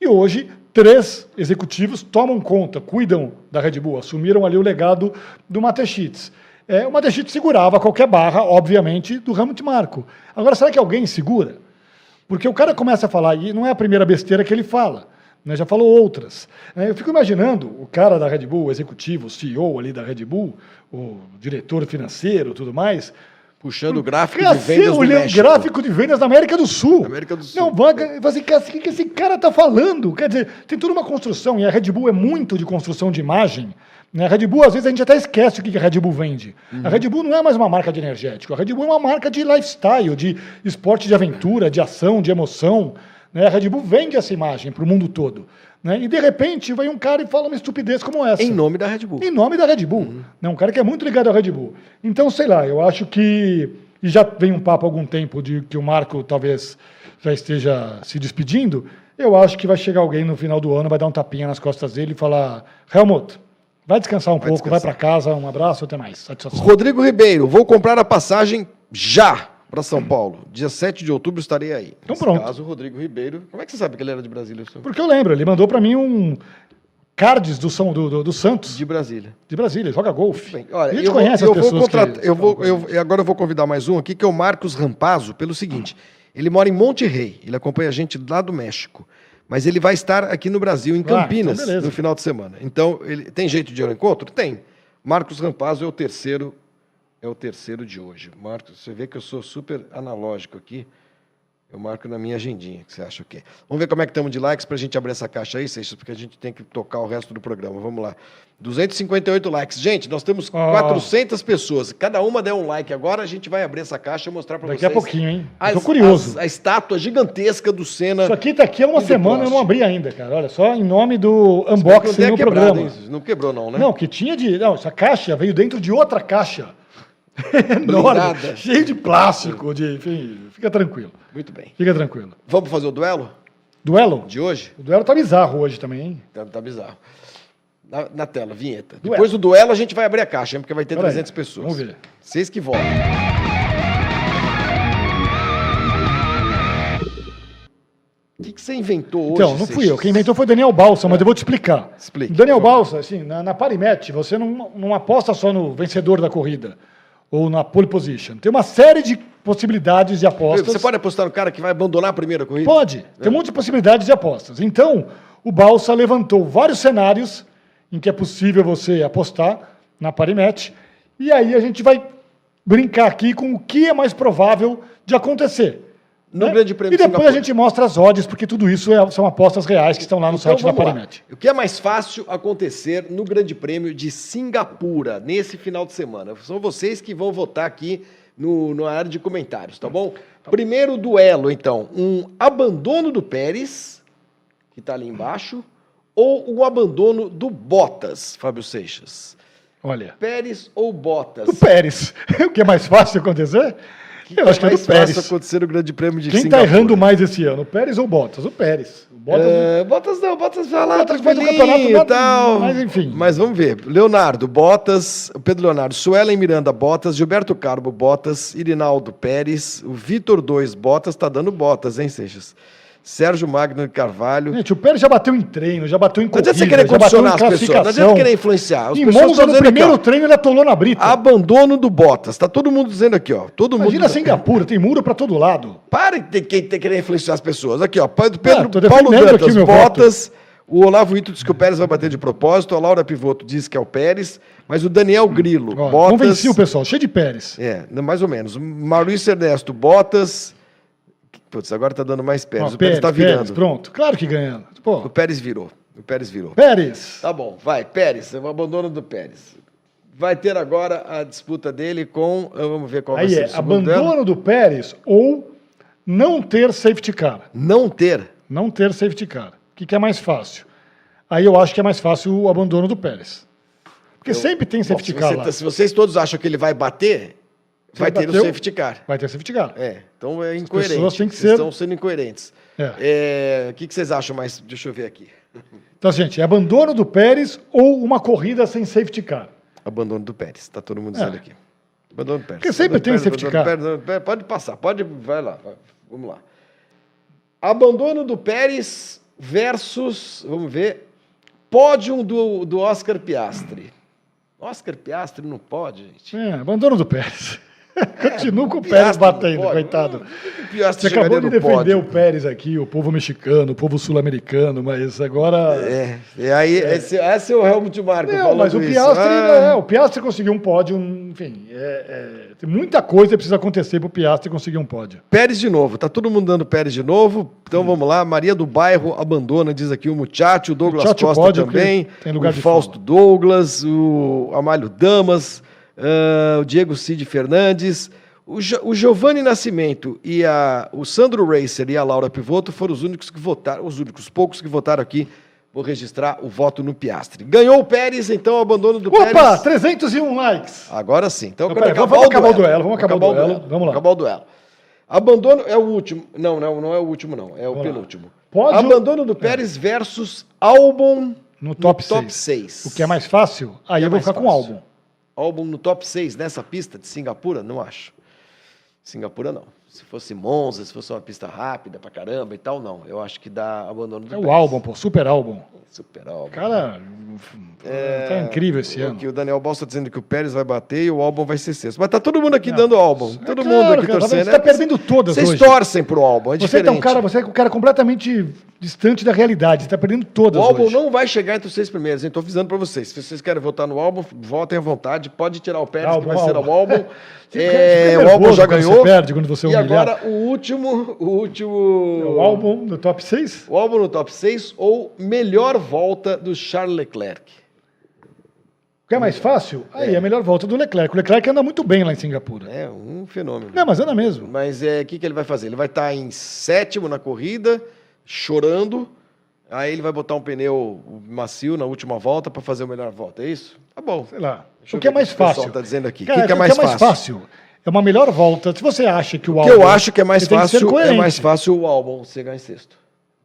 E hoje três executivos tomam conta, cuidam da Red Bull, assumiram ali o legado do Mateschitz é, o Madechite segurava qualquer barra, obviamente, do Helmut Marko. Agora, será que alguém segura? Porque o cara começa a falar, e não é a primeira besteira que ele fala, né, já falou outras. É, eu fico imaginando o cara da Red Bull, o executivo, o CEO ali da Red Bull, o diretor financeiro tudo mais, Puxando o gráfico de vendas do México. gráfico de vendas da América do Sul. América do Sul. Não, vaga, assim, o que esse cara está falando? Quer dizer, tem toda uma construção, e a Red Bull é muito de construção de imagem, né? A Red Bull, às vezes, a gente até esquece o que a Red Bull vende. Uhum. A Red Bull não é mais uma marca de energético. A Red Bull é uma marca de lifestyle, de esporte de aventura, de ação, de emoção. Né? A Red Bull vende essa imagem para o mundo todo. Né? E de repente vai um cara e fala uma estupidez como essa. Em nome da Red Bull. Em nome da Red Bull. Né? Um cara que é muito ligado à Red Bull. Então, sei lá, eu acho que. E já vem um papo há algum tempo de que o Marco talvez já esteja se despedindo. Eu acho que vai chegar alguém no final do ano, vai dar um tapinha nas costas dele e falar: Helmut, vai descansar um Vai pouco, descansar. vai para casa, um abraço, até mais. Satisfação. Rodrigo Ribeiro, vou comprar a passagem já para São Paulo. Dia 7 de outubro estarei aí. Então Nesse pronto. caso, o Rodrigo Ribeiro. Como é que você sabe que ele era de Brasília? Porque eu lembro, ele mandou para mim um cards do, São, do, do, do Santos, De Brasília. de Brasília, joga golfe. Bem, olha, a gente eu, vou, conhece eu as vou pessoas contratar. que Eu vou, eu, agora eu vou convidar mais um aqui, que é o Marcos Rampazzo, pelo seguinte: ele mora em Monte Rey, ele acompanha a gente lá do México. Mas ele vai estar aqui no Brasil, em Ah, então Campinas, no final de semana. Então, ele tem jeito de ir ao encontro? Tem. Marcos Rampazzo é o terceiro, é o terceiro de hoje. Marcos, você vê que eu sou super analógico aqui. Eu marco na minha agendinha, que você acha o quê? Vamos ver como é que estamos de likes para a gente abrir essa caixa aí, Seixas, porque a gente tem que tocar o resto do programa. Vamos lá. 258 likes. Gente, nós temos Ó. 400 pessoas. Cada uma der um like agora, a gente vai abrir essa caixa e mostrar para vocês. Daqui a pouquinho, hein? Tô curioso. as- a estátua gigantesca do Senna. Isso aqui tá aqui há uma do semana, eu não abri ainda, cara. Olha, só em nome do unboxing no quebrado, programa. hein? Não quebrou, não, né? Não, que tinha de. Não, essa caixa veio dentro de outra caixa. Enorme, cheio de plástico, de. Enfim, fica tranquilo. Muito bem. Fica tranquilo. Vamos fazer o duelo Duelo? de hoje? O duelo tá bizarro hoje também, hein? Tá, tá bizarro. Na, na tela, vinheta. Duelo. Depois do duelo, a gente vai abrir a caixa, hein? Porque vai ter Pera aí, 300 pessoas. vamos ver. Vocês que votam. O que, que você inventou hoje? Então, não fui eu. Quem inventou foi o Daniel Balsa, mas eu vou te explicar. Explique, Daniel. Balsa, assim, na, na Parimet, você não, não aposta só no vencedor da corrida ou na pole position. Tem uma série de possibilidades de apostas. Você pode apostar no cara que vai abandonar a primeira corrida? Pode. Tem um monte de possibilidades de apostas. Então, o Balsa levantou vários cenários em que é possível você apostar na Parimet. E aí a gente vai brincar aqui com o que é mais provável de acontecer. No né? Grande Prêmio E de depois a Singapura. gente mostra as odds, porque tudo isso é- são apostas reais que estão lá no Então, site da. Parimet. O que é mais fácil acontecer no Grande Prêmio de Singapura, nesse final de semana? São vocês que vão votar aqui no, na área de comentários, tá bom? Primeiro duelo, então. Um abandono do Pérez, que está ali embaixo, ou um abandono do Bottas, Fábio Seixas? Olha. Pérez ou Bottas? Do Pérez. o que é mais fácil acontecer? Que Eu acho que é do Pérez. acontecer no Grande Prêmio de Quem está errando mais esse ano, o Pérez ou o Bottas? O Pérez. O Bottas É, Bottas não, Bottas vai lá, Bottas faz o campeonato, e tal. mas enfim. Mas vamos ver. Leonardo, Bottas, o Pedro Leonardo, Suelen Miranda, Bottas, Gilberto Carbo, Bottas, Irinaldo Pérez, o Vitor 2, Bottas, tá dando Bottas, hein, Seixas? Sérgio Magno Carvalho. Gente, o Pérez já bateu em treino, já bateu em Não corrida, adianta você querer condicionar as pessoas, não adianta querer influenciar. As Em Monza, no primeiro aqui, treino, ele atolou na brita. abandono do Bottas. Tá todo mundo dizendo aqui, ó. Todo mundo. Imagina Singapura, tem muro pra todo lado. Para de ter- ter- querer influenciar as pessoas. Aqui, ó. Pedro, Ah, Paulo Dantas, aqui meu Bottas. O Olavo Ito diz que o Pérez vai bater de propósito. A Laura Pivoto diz que é o Pérez. Mas o Daniel Grilo, Ó, Bottas. Convenci o pessoal, cheio de Pérez. É, mais ou menos. Maurício Ernesto, Bottas. Putz, agora tá dando mais Pérez. Ó, o Pérez, tá virando. Pérez, pronto. Claro que ganhando. O Pô, Pérez virou. O Pérez virou. Pérez. Tá bom, vai, Pérez, o abandono do Pérez. Vai ter agora a disputa dele com. Vamos ver qual vai Aí ser é o segundo abandono duelo. do Pérez ou não ter safety car. Não ter. Não ter safety car. O que, que é mais fácil? Aí eu acho que é mais fácil o abandono do Pérez. Porque sempre tem Bom, safety se, car você tá- se vocês todos acham que ele vai bater, vai ter o bateu, safety car. Vai ter safety car. É, então é incoerente. pessoas têm que ser- estão sendo incoerentes. É. É, O que, que vocês acham mais? Deixa eu ver aqui. Então, gente, é abandono do Pérez ou uma corrida sem safety car. Abandono do Pérez, tá todo mundo dizendo É. aqui. Abandono do Pérez. Porque sempre Abandono tem Pérez, safety car. Pérez, Pérez. Pode passar, pode. Vai lá. vai, Vamos lá. Abandono do Pérez versus. Vamos ver. Pódio do, do Oscar Piastri. Oscar Piastri não pode, gente. É, abandono do Pérez. Continua com o Piastri Pérez batendo, coitado. Você acabou de defender pódio? o Pérez aqui, o povo mexicano, o povo sul-americano, mas agora. É, e aí, esse, esse é o Helmut Marko Não, mas o. Piastri, Ah, é, o Piastri conseguiu um pódio, enfim, é- é, tem muita coisa que precisa acontecer para o Piastri conseguir um pódio. Pérez de novo, tá todo mundo dando Pérez de novo. Então vamos lá, Maria do Bairro abandona, diz aqui o Muchacho, o Douglas Muchacho Costa pode, também, tem lugar o de Fausto Douglas, o Amálio Damas, ah, o Diego Cid Fernandes, O, Jo- o Giovanni Nascimento e a, o Sandro Racer e a Laura Pivoto foram os únicos que votaram, os únicos poucos que votaram aqui. Vou registrar o voto no Piastre. Ganhou o Pérez, então o abandono do Opa, Pérez. 301 likes. Agora sim. Então, Não, quando peraí, vamos acabar o duelo, vamos acabar o duelo. Vamos lá. Acabar o duelo. Abandono é o último. Não, não, não é o último, não. É o penúltimo. Pódio- Abandono do Pérez versus Albon No top top 6. 6. O que é mais fácil? Aí é eu vou ficar com o fácil? Álbum. No top 6 nessa pista de Singapura? Não acho. Singapura não. Se fosse Monza, se fosse uma pista rápida pra caramba e tal, não. Eu acho que dá abandono do É o Pérez. álbum, pô, super álbum. Super Albon. Cara, tá incrível esse O ano. que o Daniel Balsa tá dizendo que o Pérez vai bater e o Albon vai ser sexto. Mas tá todo mundo aqui dando Albon. É Todo claro, mundo aqui cara, tá torcendo. Você tá perdendo todas Vocês hoje. torcem pro Albon, é Você diferente. é um cara, você é um cara completamente distante da realidade. Você tá perdendo O todas álbum hoje. não vai chegar entre os seis primeiros, hein? Tô avisando pra vocês. Se vocês querem votar no álbum, votem à vontade. Pode tirar o Pérez, Álbum, que vai ser álbum. o álbum. É, o álbum já ganhou. Você perde quando você é e agora o último, o último. O álbum no top 6? O álbum no top 6 ou melhor volta do Charles Leclerc. O que é mais fácil? Aí é a melhor volta do Leclerc. O Leclerc anda muito bem lá em Singapura. É um fenômeno. Não, mas anda mesmo. Mas é, o que, que ele vai fazer? Ele vai estar em sétimo na corrida, chorando. Aí ele vai botar um pneu macio na última volta para fazer a melhor volta. É isso? Tá bom. Sei lá. Deixa o que é mais que o pessoal fácil? tá dizendo aqui. Cara, O que que é o mais fácil? É uma melhor volta. Se você acha que o O álbum. que eu acho que é mais que fácil é mais fácil o álbum chegar em sexto.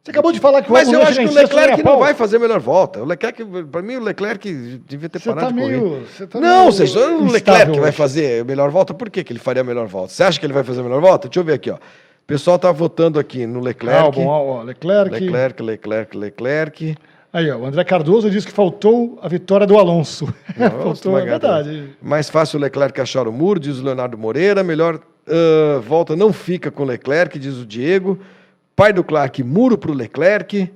Você acabou de falar que o Mas eu não acho que o Leclerc não vai fazer a melhor volta. O Leclerc, para mim, o Leclerc devia ter Você parado tá de correr. meio. Você tá não, meio vocês, o Leclerc que vai fazer a melhor volta, por que, que ele faria a melhor volta? Você acha que ele vai fazer a melhor volta? Deixa eu ver aqui, ó. O pessoal tá votando aqui no Leclerc. Ó, Leclerc. Leclerc, Leclerc, Leclerc. Aí, ó, o André Cardoso diz que faltou a vitória do Alonso. Nossa, faltou, é verdade. Mais fácil o Leclerc achar o muro, diz o Leonardo Moreira. Melhor ah, volta não fica com o Leclerc, diz o Diego. Pai do Clark, muro para o Leclerc.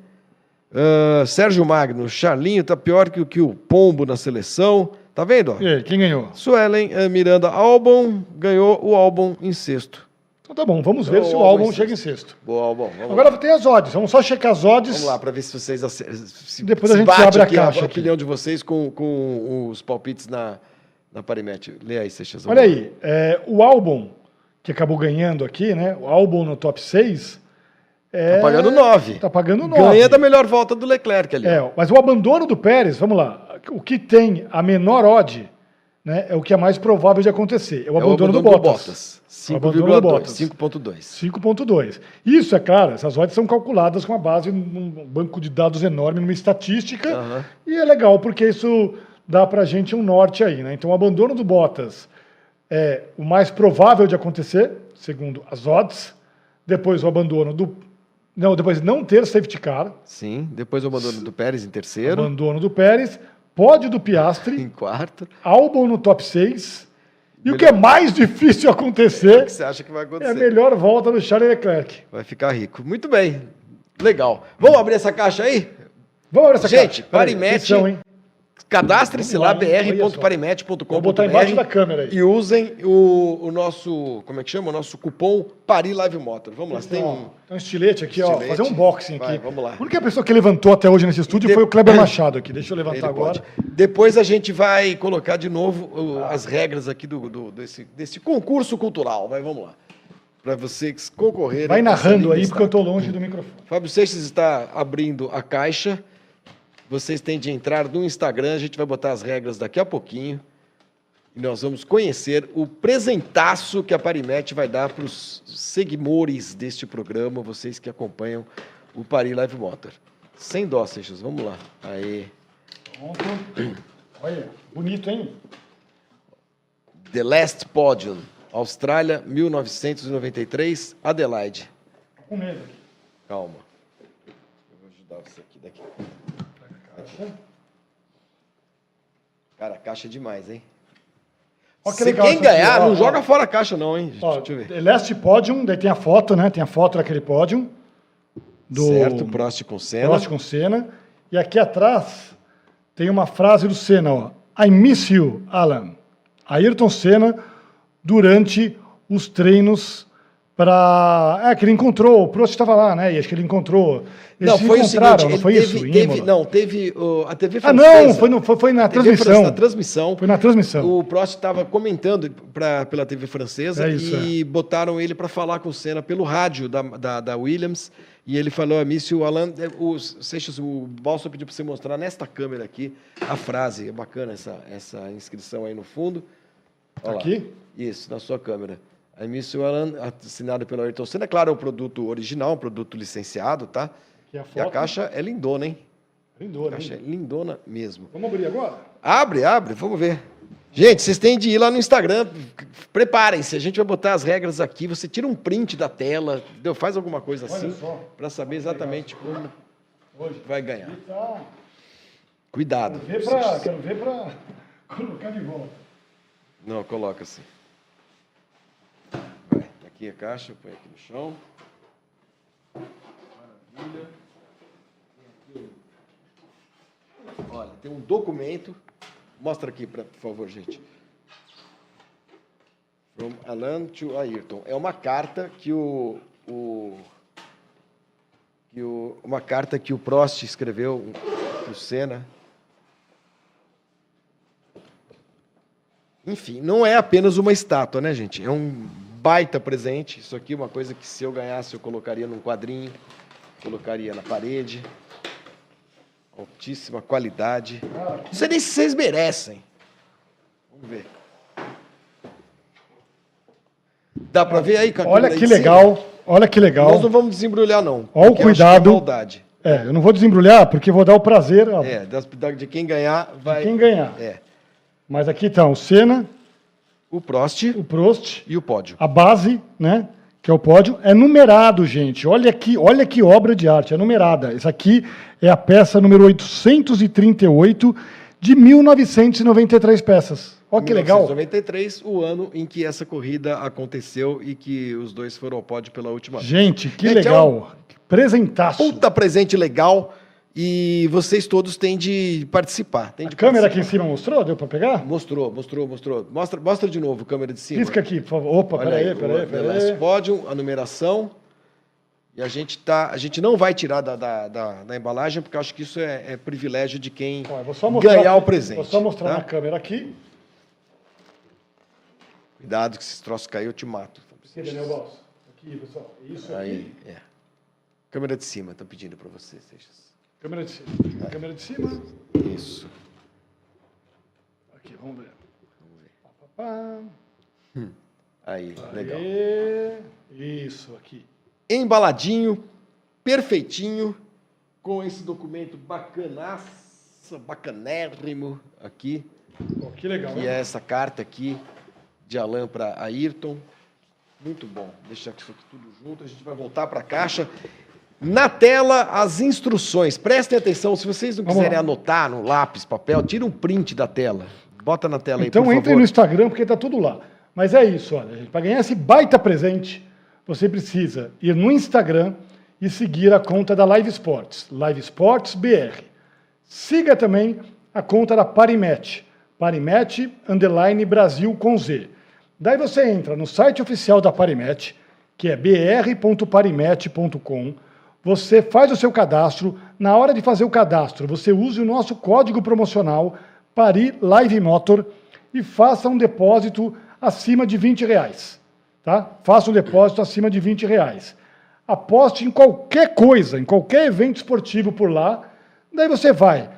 Ah, Sérgio Magno, Charlinho tá pior que, o- que o Pombo na seleção. Tá vendo? E aí, quem ganhou? Suelen ah, Miranda Albon ganhou o Albon em sexto. Então tá bom, vamos ver Então, se o álbum álbum em chega em sexto. Boa, Albon. Vamos Agora tem as odds. Vamos só checar as odds. Vamos lá para ver se vocês se, Depois se a gente bate abre a aqui caixa a aqui. opinião de vocês com, com os palpites na, na Parimet. Lê aí, Seixas. Olha aí, é, o álbum que acabou ganhando aqui, né? O álbum no top 6. É, Tá pagando 9. Tá pagando 9. Ganha da melhor volta do Leclerc ali. É, mas o abandono do Pérez, vamos lá. O que tem a menor odd, né? É o que é mais provável de acontecer. É o É abandono, do Bottas. O abandono do 5,2. Bottas. 5,2. 5.2. Isso, é claro, essas odds são calculadas com a base num banco de dados enorme, numa estatística, e é legal porque isso dá pra gente um norte aí, né? Então o abandono do Bottas é o mais provável de acontecer, segundo as odds, depois o abandono do não, depois não ter safety car, Sim. Depois o abandono do Pérez em terceiro. abandono do Pérez, pódio do Piastri, Em quarto. álbum no top 6, e o que é mais difícil O acontecer que você acha que vai é a acontecer? melhor volta do Charles Leclerc. Vai ficar rico. Muito bem. Legal. Vamos abrir essa caixa aí? Vamos abrir essa Gente, caixa. Peraí, Parimete- atenção, hein? Cadastre-se lá, br.parimet.com.br Vou botar embaixo da câmera aí. e usem o, o nosso, como é que chama? O nosso cupom Pari Live Motor. Vamos lá, você tem Ó, um... Tem um estilete aqui, ó. Estilete. Fazer um unboxing Vai, aqui. vamos lá. A única pessoa que levantou até hoje nesse estúdio de- foi o Kleber Machado aqui. Deixa eu levantar Ele agora. pode. Depois a gente vai colocar de novo o- as regras aqui do, do- desse, desse concurso cultural. Vai, vamos lá. Para vocês concorrerem. Vai narrando aí, porque eu tô longe do microfone. Fábio Seixas está abrindo a caixa. Vocês têm de entrar no Instagram, a gente vai botar as regras daqui a pouquinho. E nós vamos conhecer o presentaço que a Parimet vai dar para os seguidores deste programa, vocês que acompanham o Pari Live Motor. Sem dó, Seixas, vamos lá. Aê. Pronto. Olha, bonito, hein? The Last Podium, Austrália, 1993, Adelaide. Tô com medo aqui. Calma. Eu vou ajudar você aqui daqui. Cara, a caixa é demais, hein? Que Se legal quem isso aqui, ganhar, ó, não ó. joga fora a caixa, não, hein? Ó, Deixa eu ver. Last Podium, daí tem a foto, né? Tem a foto daquele pódio. Do Certo, Prost com Senna. Prost com Senna. E aqui atrás tem uma frase do Senna, ó. I miss you, Alan. Ayrton Senna, durante os treinos Pra... É, que ele encontrou, o Prost estava lá, né? E acho que ele encontrou. Eles Não, foi o encontraram, seguinte, não foi teve, isso? teve- não, teve o- a TV Ah, francesa. não, foi, no- foi, foi na transmissão. na transmissão. Foi na transmissão. O Prost estava comentando pra, pela TV francesa É isso, e botaram ele para falar com o Senna pelo rádio da, da, da Williams. E ele falou a mim, se o Alan, eh, o Seixas, o Balso pediu para você mostrar nesta câmera aqui a frase. É bacana essa, essa inscrição aí no fundo. Olha lá. Aqui? Isso, na sua câmera. A Missile Alan, assinado pelo Ayrton Senna. Claro, é um produto original, um produto licenciado, tá? Aqui a E a foto. caixa é lindona, hein? Lindona, A caixa é hein? lindona mesmo. Vamos abrir agora? Abre, abre, vamos ver. Gente, vocês têm de ir lá no Instagram. Preparem-se, a gente vai botar as regras aqui. Você tira um print da tela, entendeu? faz alguma coisa Olha assim, para saber exatamente como Hoje. vai ganhar. Tá. Cuidado. Quero ver pra colocar de volta. Não, coloca assim. Aqui a caixa, põe aqui no chão. Maravilha. Tem aqui Olha, tem um documento. Mostra aqui, pra, por favor, gente. From Alan to Ayrton. É uma carta que o, o, que o uma carta que o Prost escreveu para o Senna. Enfim, não é apenas uma estátua, né, gente? É um baita presente. Isso aqui é uma coisa que se eu ganhasse eu colocaria num quadrinho, colocaria na parede. Altíssima qualidade. Não sei nem se vocês merecem. Vamos ver. Dá pra ver aí, com a Olha que cima? legal, olha que legal. Nós não vamos desembrulhar, não. Ó o que cuidado. É. É, eu não vou desembrulhar porque vou dar o prazer ó, É, de quem ganhar, vai. quem ganhar. É. Mas aqui estão o Senna, O Prost o Prost, e o pódio. a base, né? Que é o pódio, é numerado, gente. Olha aqui, olha que obra de arte, é numerada. Essa aqui é a peça número 838 de 1993 peças. Olha que legal. 1993, o ano em que essa corrida aconteceu e que os dois foram ao pódio pela última vez. Gente, que Gente, é legal. Presentaço. Puta presente legal e vocês todos têm de participar. Têm A de câmera aqui participar. em cima mostrou? Deu para pegar? Mostrou, mostrou, mostrou. Mostra, mostra de novo, câmera de cima. Pisca aqui, por favor. Opa, peraí, aí, peraí, peraí. Podium, a numeração. E a gente, tá, a gente não vai tirar da, da, da- da embalagem, porque eu acho que isso é, é privilégio de quem Ó, mostrar, ganhar o presente. Vou só mostrar tá? na câmera aqui. Cuidado que se esse troço cair, eu te mato. Aqui, Daniel Boss. Aqui, pessoal. Isso aqui. Aí, é. Câmera de cima, estão pedindo para você, Seixas. Câmera de cima. Câmera de cima. Isso. Aqui, vamos ver. Pá, pá, Aí, pá. legal. Aê. Isso, aqui. Embaladinho, perfeitinho, com esse documento bacanaça, bacanérrimo aqui, que legal, que hein? é essa carta aqui de Alan para Ayrton. Muito bom. Deixa isso aqui tudo junto. A gente vai voltar para a caixa. Na tela, as instruções. Prestem atenção. Se vocês não Vamos quiserem lá. anotar no lápis, papel, tira um print da tela. Bota na tela aí, Então por entre favor. no Instagram porque tá tudo lá. Mas é isso, olha. Para ganhar esse baita presente, você precisa ir no Instagram e seguir a conta da Live Sports, Live Sports BR. Siga também a conta da Parimatch, Parimatch underline Brasil com Z. Daí você entra no site oficial da Parimatch, que é br.parimatch.com. Você faz o seu cadastro. Na hora de fazer o cadastro, você use o nosso código promocional Pari Live Motor e faça um depósito acima de 20 reais. Tá? Faça um depósito acima de 20 reais. Aposte em qualquer coisa, em qualquer evento esportivo por lá. Daí você vai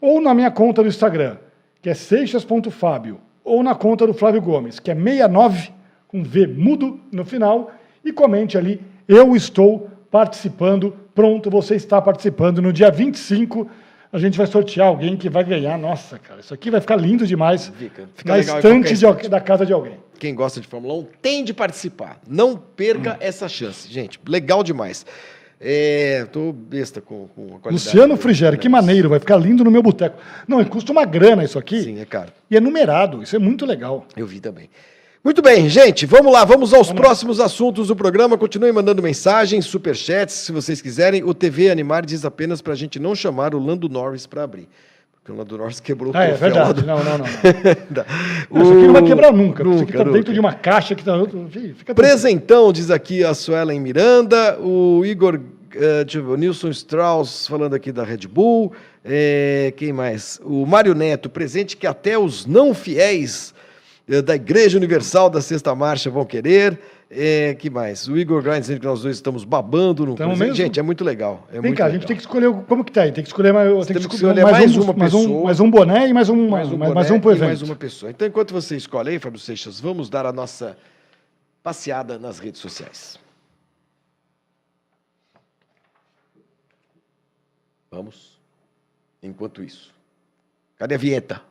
ou na minha conta do Instagram, que é seixas.fábio, ou na conta do Flávio Gomes, que é 69, com V mudo no final, e comente ali, eu estou participando, pronto, você está participando. No dia 25, a gente vai sortear alguém que vai ganhar. Nossa, cara, isso aqui vai ficar lindo demais Fica- fica na estante de da casa de alguém. Quem gosta de Fórmula 1 tem de participar. Não perca essa chance, gente. Legal demais. É, tô besta com, com a qualidade. Luciano Frigério, que maneiro, vai ficar lindo no meu boteco. Não, custa uma grana isso aqui. Sim, é caro. E é numerado, isso é muito legal. Eu vi também. Muito bem, gente, vamos lá, vamos aos próximos assuntos do programa. Continuem mandando mensagens, superchats, se vocês quiserem. O TV Animar diz apenas para a gente não chamar o Lando Norris para abrir. porque o Lando Norris quebrou Ah, o é troféu verdade. lá Não, não, não. Isso aqui não vai quebrar nunca. Nunca, Isso aqui tá nunca. dentro de uma caixa que tá. Ih, Fica Presentão, diz aqui a Suelen Miranda, o Igor, o Nilson Strauss falando aqui da Red Bull, eh, quem mais? O Mário Neto, presente que até os não fiéis da Igreja Universal da Sexta Marcha vão querer. Eh, que mais? O Igor Grind dizendo que nós dois estamos babando no presente. mesmo? Gente, é muito legal. É Vem muito cá, a legal. gente tem que escolher. Como que tá aí? Tem que escolher mais, tem que escolher escolher mais um, uma mais um, pessoa. mais um boné e mais um, mais um, mais, mais um evento. mais uma pessoa. Então, enquanto você escolhe aí, Fábio Seixas, vamos dar a nossa passeada nas redes sociais. Vamos. Enquanto isso. Cadê a vinheta?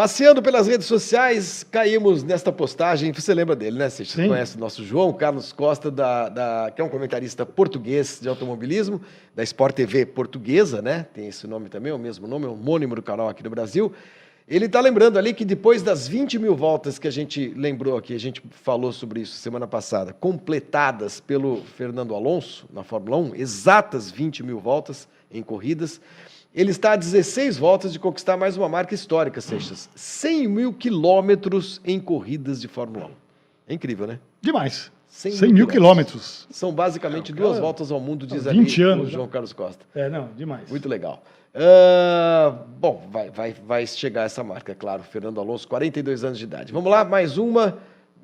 Passeando pelas redes sociais, caímos nesta postagem. Você lembra dele, né, Você Sim. conhece o nosso João Carlos Costa, da, da- que é um comentarista português de automobilismo, da Sport TV portuguesa, né? Tem esse nome também, é o mesmo nome, é homônimo do canal aqui no Brasil. Ele está lembrando ali que depois das 20 mil voltas que a gente lembrou aqui, a gente falou sobre isso semana passada, completadas pelo Fernando Alonso na Fórmula 1, exatas 20 mil voltas em corridas, ele está a 16 voltas de conquistar mais uma marca histórica, Seixas. 100 mil quilômetros em corridas de Fórmula 1. É incrível, né? Demais. 100 100 mil quilômetros. São basicamente o duas cara- voltas ao mundo, diz 20 ali anos, o né? João Carlos Costa. É, não, demais. Muito legal. Ah, bom, vai, vai, vai chegar essa marca, claro. Fernando Alonso, 42 anos de idade. Vamos lá, mais uma,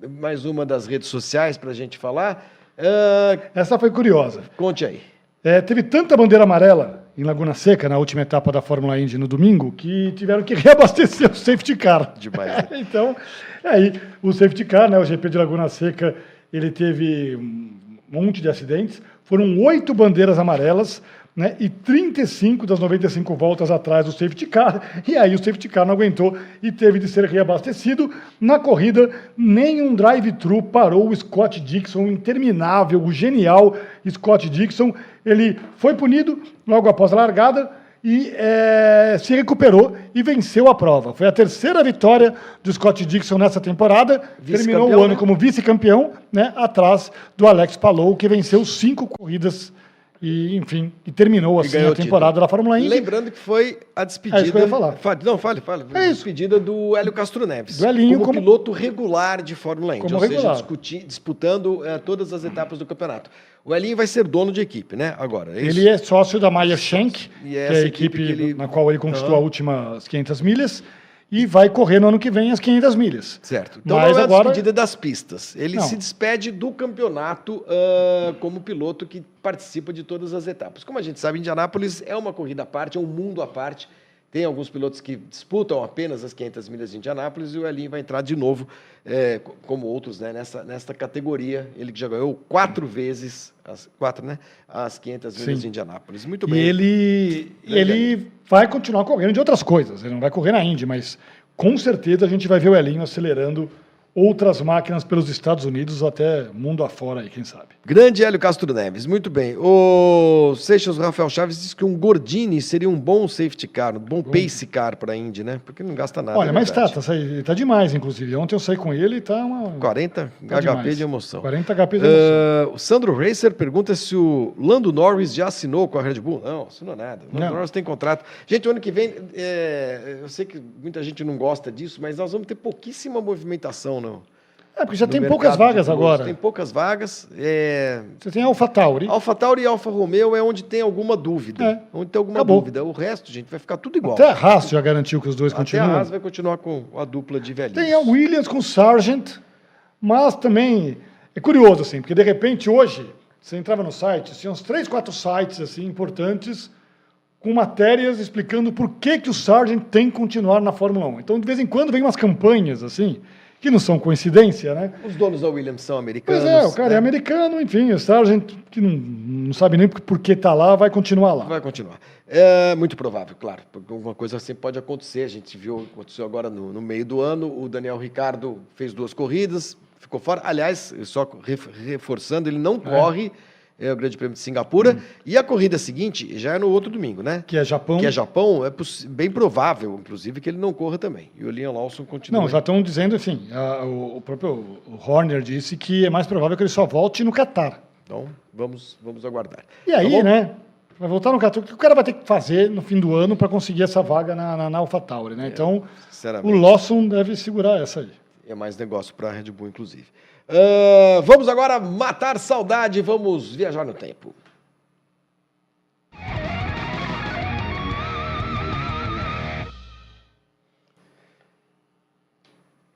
mais uma das redes sociais para a gente falar. Ah, Essa foi curiosa. conte aí. É, teve tanta bandeira amarela em Laguna Seca na última etapa da Fórmula Indy no domingo que tiveram que reabastecer o safety car. Demais, né? então, aí o safety car, né, o GP de Laguna Seca, ele teve um monte de acidentes. Foram oito bandeiras amarelas. Né, e 35 das 95 voltas atrás do safety car, e aí o safety car não aguentou e teve de ser reabastecido. Na corrida, nenhum drive-thru parou o Scott Dixon, o interminável, o genial Scott Dixon. Ele foi punido logo após a largada e eh, se recuperou e venceu a prova. Foi a terceira vitória do Scott Dixon nessa temporada. Terminou o ano né? como vice-campeão, né, atrás do Alex Palou, que venceu cinco corridas e, enfim, e terminou assim a temporada da Fórmula Indy. Lembrando que foi a despedida. É isso que eu ia falar. Fale- não, fale, fale. É despedida do Hélio Castro Neves. Do Elinho como, como- piloto regular de Fórmula Indy. Como ou seja, regular. discuti- disputando eh, todas as etapas do campeonato. O Elinho vai ser dono de equipe, né? Agora. é? Ele é sócio da Meyer Shank, que é a equipe equipe ele- na qual ele conquistou última as 500 milhas e vai correr no ano que vem as 500 milhas. Certo. Então Mas não é a agora despedida das pistas. Ele Não. se despede do campeonato ah, como piloto que participa de todas as etapas. Como a gente sabe, Indianápolis é uma corrida à parte, é um mundo à parte. Tem alguns pilotos que disputam apenas as 500 milhas de Indianápolis e o Elinho vai entrar de novo, co- como outros, né, nessa, nesta categoria. Ele que já ganhou quatro vezes, as, quatro, né, as 500 milhas Sim. de Indianápolis. Muito E bem. ele, Grande ele vai continuar correndo de outras coisas. Ele não vai correr na Indy, mas com certeza a gente vai ver o Elinho acelerando outras máquinas pelos Estados Unidos até mundo afora aí, quem sabe. Grande Hélio Castro Neves, muito bem. O Seixas Rafael Chaves disse que um Gordini seria um bom safety car, um bom pace car para a Indy, né? Porque não gasta nada. Olha, é mas tá, tá, tá demais, inclusive. Ontem eu saí com ele e tá uma. 40 tá HP demais. de emoção. 40 HP de emoção. Ah, o Sandro Racer pergunta se o Lando Norris já assinou com a Red Bull. Não, assinou nada. O Lando Não. Norris tem contrato. Gente, o ano que vem, é, eu sei que muita gente não gosta disso, mas nós vamos ter pouquíssima movimentação no. É, porque já tem poucas vagas agora. Tem poucas vagas. É, Você tem a AlphaTauri. Alfa Tauri e Alfa Romeo é onde tem alguma dúvida. É. Onde tem alguma Acabou. dúvida. O resto, gente, vai ficar tudo igual. Até a Haas já garantiu que os dois Até a continuam. Haas vai continuar com a dupla de velhinhos. Tem a Williams com o Sargent, mas também é curioso, assim, porque de repente hoje, você entrava no site, tinha uns três, quatro sites assim importantes com matérias explicando por que, que o Sargent tem que continuar na Fórmula 1. Então, de vez em quando, vem umas campanhas assim, que não são coincidência, né? Os donos da Williams são americanos. Pois é, o cara né? é americano, enfim, o Sargent, que não, não sabe nem por que está lá, vai continuar lá. Vai continuar. É muito provável, claro, porque alguma coisa sempre pode acontecer. A gente viu, aconteceu agora no, no meio do ano, o Daniel Ricardo fez duas corridas, ficou fora. Aliás, só ref- reforçando, ele É. não corre é o Grande Prêmio de Singapura. E a corrida seguinte já é no outro domingo, né? Que é Japão. Que é Japão, é bem provável, inclusive, que ele não corra também. E o Liam Lawson continua. Não, já estão dizendo assim, a- o, o próprio Horner disse que é mais provável que ele só volte no Qatar. Então, vamos, vamos aguardar. E aí, Tá né? Vai voltar no Qatar. O que o cara vai ter que fazer no fim do ano para conseguir essa vaga na, na, na AlphaTauri, né? Então, o Lawson deve segurar essa aí. é mais negócio para a Red Bull, inclusive. Ah, vamos agora matar saudade, vamos viajar no tempo.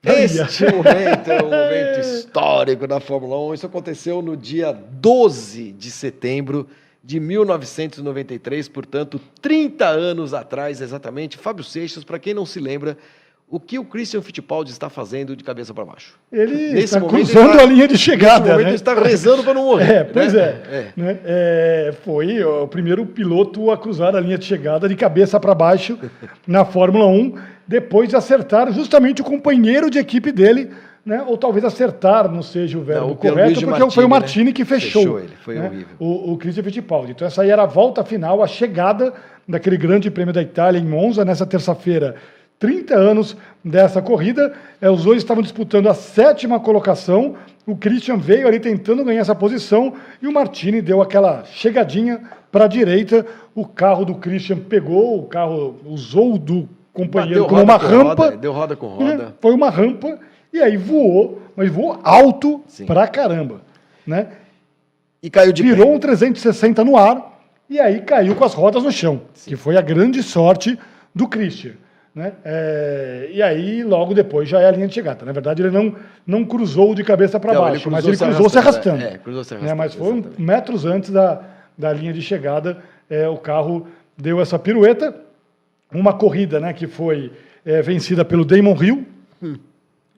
Este momento é um momento histórico da Fórmula 1. Isso aconteceu no dia 12 de setembro de 1993, portanto, 30 anos atrás, exatamente. Fábio Seixas, para quem não se lembra, o que o Christian Fittipaldi está fazendo de cabeça para baixo? Ele Nesse está momento, cruzando tá- a linha de Nesse chegada, momento, né? ele está rezando para não morrer. É, pois né? é. né? É, Foi o primeiro piloto a cruzar a linha de chegada de cabeça para baixo na Fórmula 1, depois de acertar justamente o companheiro de equipe dele, né? ou talvez acertar não seja o verbo Não, o correto, Pierluigi porque foi o Martini, Martini que fechou, Fechou ele, foi né? horrível. o, o Christian Fittipaldi. Então essa aí era a volta final, a chegada daquele grande prêmio da Itália em Monza, nessa terça-feira. 30 anos dessa corrida, é, os dois estavam disputando a sétima colocação. O Christian veio ali tentando ganhar essa posição e o Martini deu aquela chegadinha para a direita. O carro do Christian pegou, o carro usou do companheiro como uma rampa. roda, deu roda com roda. né? Foi uma rampa e aí voou, mas voou alto Sim. pra caramba. Né? E caiu de virou pé. um 360 no ar e aí caiu com as rodas no chão, que foi a grande sorte do Christian. Né? É, e aí, logo depois, já é a linha de chegada. Na verdade, ele não, não cruzou de cabeça para Não, ele baixo, mas ele se cruzou se arrastando, arrastando. é, cruzou se Né? arrastando, Mas foi exatamente. metros antes da, da linha de chegada, é, o carro deu essa pirueta. Uma corrida né, que foi é, vencida pelo Damon Hill,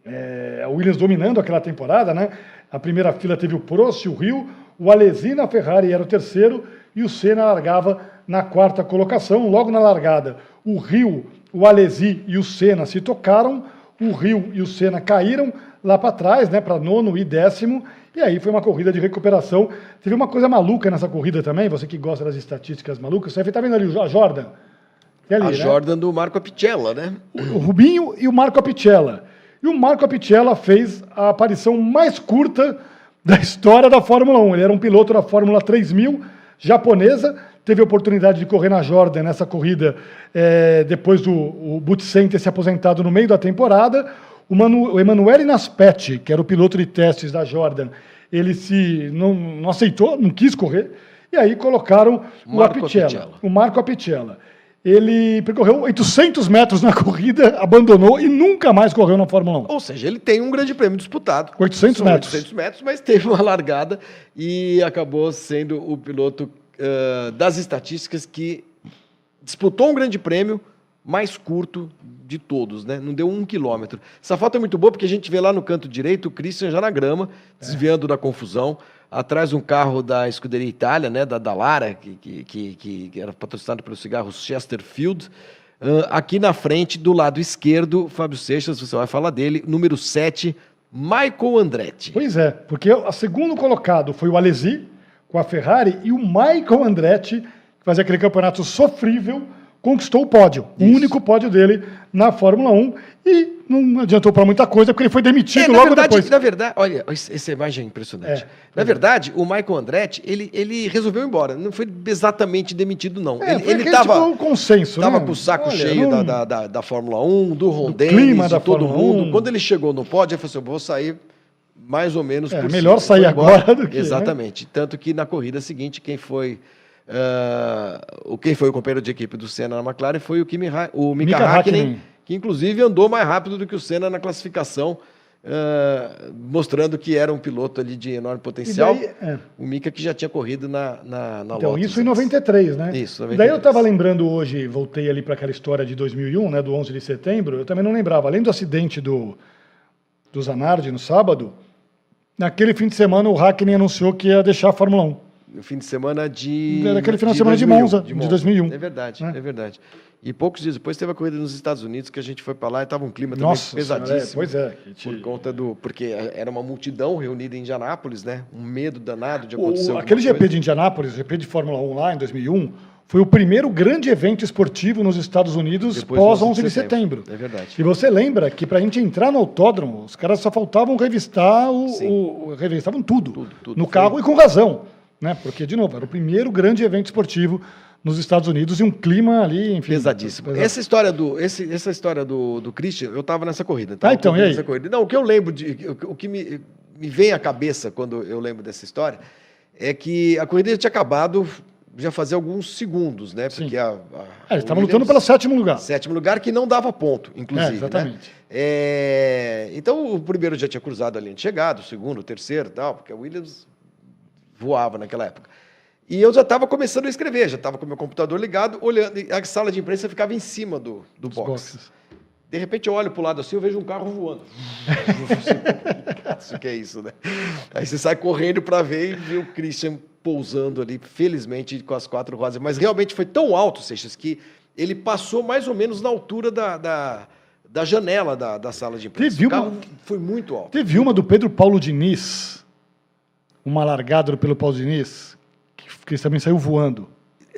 é, a Williams dominando aquela temporada, né? A primeira fila teve o Prost, o Rio, o Alesi na Ferrari era o terceiro e o Senna largava na quarta colocação. Logo na largada, o Rio, o Alesi e o Senna se tocaram, o Rio e o Senna caíram lá para trás, né, para nono e décimo, e aí foi uma corrida de recuperação. Teve uma coisa maluca nessa corrida também, você que gosta das estatísticas malucas, você está vendo ali a Jordan? É ali, A né? Jordan do Marco Apicella, né? o Rubinho e o Marco Apicella. E o Marco Apicella fez a aparição mais curta da história da Fórmula 1. Ele era um piloto da Fórmula 3000 japonesa, teve a oportunidade de correr na Jordan nessa corrida eh, depois do o Butsen ter se aposentado no meio da temporada. O, Manu, o Emanuele Naspetti, que era o piloto de testes da Jordan, ele se não, não aceitou, não quis correr, e aí colocaram o Marco Apicella, Apicella. o Marco Apicella. Ele percorreu 800 metros na corrida, abandonou e nunca mais correu na Fórmula 1. Ou seja, ele tem um grande prêmio disputado. 800 São metros. 800 metros, mas teve uma largada e acabou sendo o piloto ah, das estatísticas que disputou um grande prêmio mais curto de todos, né? Não deu um quilômetro. Essa foto é muito boa porque a gente vê lá no canto direito o Christian já na grama, desviando da confusão. Atrás um carro da Escuderia Itália, né? Da Dallara, que, que, que, que era patrocinado pelos cigarros Chesterfield. Ah, aqui na frente, do lado esquerdo, Fábio Seixas, você vai falar dele, número 7, Michael Andretti. Pois é, porque o segundo colocado foi o Alesi, com a Ferrari, e o Michael Andretti, que fazia aquele campeonato sofrível, conquistou o pódio. O Isso. único pódio dele na Fórmula 1. E não adiantou para muita coisa, porque ele foi demitido É, logo verdade, depois. na verdade, olha, esse- essa imagem é impressionante. É. na verdade, o Michael Andretti, ele, ele resolveu ir embora. Não foi exatamente demitido, não. É, ele ele tava, tipo consenso, tava né? com o saco Olha, cheio não- da, da, da, Fórmula 1, do Ron Dennis, clima de da todo Fórmula mundo. 1. Quando ele chegou no pódio, ele falou assim, eu vou sair mais ou menos É, por melhor cima. sair agora do que, né? Exatamente. Tanto que na corrida seguinte, quem foi... ah, o quem foi o companheiro de equipe do Senna na McLaren foi o, Kimi, Ra- o Mika, Mika Hakkinen, Hakkinen. que inclusive andou mais rápido do que o Senna na classificação, ah, mostrando que era um piloto ali de enorme potencial. daí- é. O Mika que já tinha corrido na, na, na Então, Lotus isso em antes. 93, né? Isso, E Daí 93. eu estava lembrando hoje, voltei ali para aquela história de 2001, né, do 11 de setembro, eu também não lembrava. Além do acidente do, do Zanardi no sábado, naquele fim de semana o Hackney anunciou que ia deixar a Fórmula 1. No fim de semana de. Naquele final de semana de Monza, de, 2001. É verdade, é. é verdade. E poucos dias depois teve a corrida nos Estados Unidos que a gente foi para lá e estava um clima Nossa, pesadíssimo. É, pois é. Te... Por conta do. Porque era uma multidão reunida em Indianápolis, né? Um medo danado de acontecer. O, aquele GP de Indianápolis, GP de Fórmula 1 lá em 2001, foi o primeiro grande evento esportivo nos Estados Unidos Depois pós 11 de setembro. setembro. É verdade. E você lembra que para a gente entrar no autódromo, os caras só faltavam revistar o, o revistavam tudo, tudo, tudo no carro e com razão, né? Porque de novo era o primeiro grande evento esportivo nos Estados Unidos e um clima ali, enfim. Pesadíssimo. Pesado. Essa história do, esse, essa história do, do Christian, eu estava nessa corrida. Tava ah, então, e aí? Corrida. Não, o que eu lembro, de, o, o que me, me vem à cabeça quando eu lembro dessa história é que a corrida tinha acabado já fazia alguns segundos, né? Porque a, a, é, eles estavam lutando pelo sétimo lugar. Sétimo lugar que não dava ponto, inclusive. É, né? exatamente. Né? É, então o primeiro já tinha cruzado a linha de chegada, o segundo, o terceiro tal, porque a Williams voava naquela época. E eu já estava começando a escrever, já estava com o meu computador ligado, olhando. a sala de imprensa ficava em cima do, do box. Boxes. De repente eu olho para o lado assim, eu vejo um carro voando. isso que é isso, né? Aí você sai correndo para ver e vê o Christian pousando ali, felizmente com as quatro rodas. Mas realmente foi tão alto, Seixas, que ele passou mais ou menos na altura da, da, da janela da, da sala de imprensa. Teve uma, foi muito alto. Teve uma do Pedro Paulo Diniz, uma largada pelo Paulo Diniz, que também saiu voando.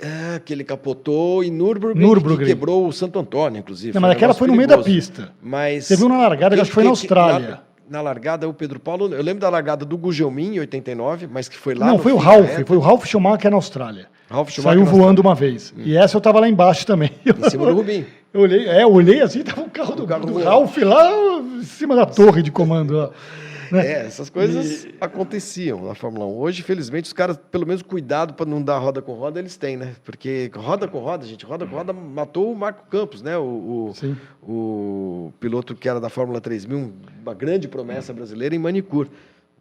É, que ele capotou em Nürburgring, Nürburgring. que quebrou o Santo Antônio, inclusive. Não, mas aquela foi no meio da pista. Mas... Teve uma largada que, acho que foi na Austrália. Na, na, largada, o Pedro Paulo... Eu lembro da largada do Gugelmin, em 89, mas que foi lá Não, foi o Ralph. Foi o Ralph Schumacher na Austrália. Ralph Schumacher Saiu voando uma vez. Hum. E essa eu tava lá embaixo também. Em cima do Rubinho. Eu olhei, é, eu olhei assim, tava o carro do, o carro do, do Ralph lá em cima da torre de comando lá. Né? É, essas coisas e... aconteciam na Fórmula 1. Hoje, felizmente, os caras, pelo menos cuidado para não dar roda com roda, eles têm, né? Porque roda com roda, gente, roda com roda matou o Marco Campos, né? O, o, o piloto que era da Fórmula 3000, uma grande promessa brasileira em manicure.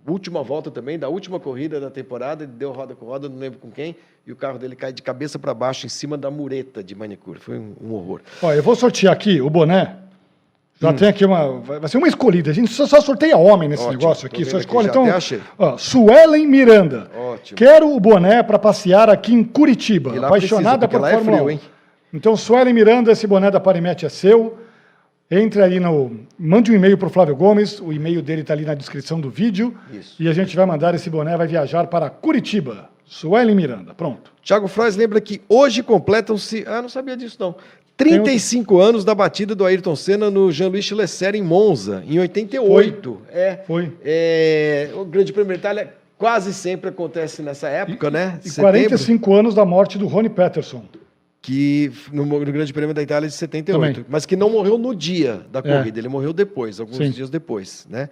Última volta também, da última corrida da temporada, ele deu roda com roda, não lembro com quem, e o carro dele cai de cabeça para baixo em cima da mureta de manicure. Foi um, um horror. Ó, eu vou sortear aqui o boné já hum. tem aqui uma. Vai ser uma escolhida. A gente só, só sorteia homem nesse Ótimo, negócio aqui. Só escolhe. Aqui, então, ó, Suelen Miranda. Ótimo. Quero o boné para passear aqui em Curitiba. Apaixonada precisa, por é Fórmula é frio, 1. Hein? Então, Suelen Miranda, esse boné da Parimete é seu. Entre aí no. Mande um e-mail para o Flávio Gomes. O e-mail dele está ali na descrição do vídeo. Isso. E a gente vai mandar esse boné, vai viajar para Curitiba. Suelen Miranda. Pronto. Tiago Frois lembra que hoje completam-se. Ah, não sabia disso não. 35 anos da batida do Ayrton Senna no Jean-Louis Lesser em Monza, em 88. Foi. É, Foi. É, o Grande Prêmio da Itália quase sempre acontece nessa época, e, né? E Setembro. 45 anos da morte do Rony Peterson. Que no, no, Grande Prêmio da Itália de 78, Também. mas que não morreu no dia da é. corrida, é. ele morreu depois, alguns Sim. dias depois, né?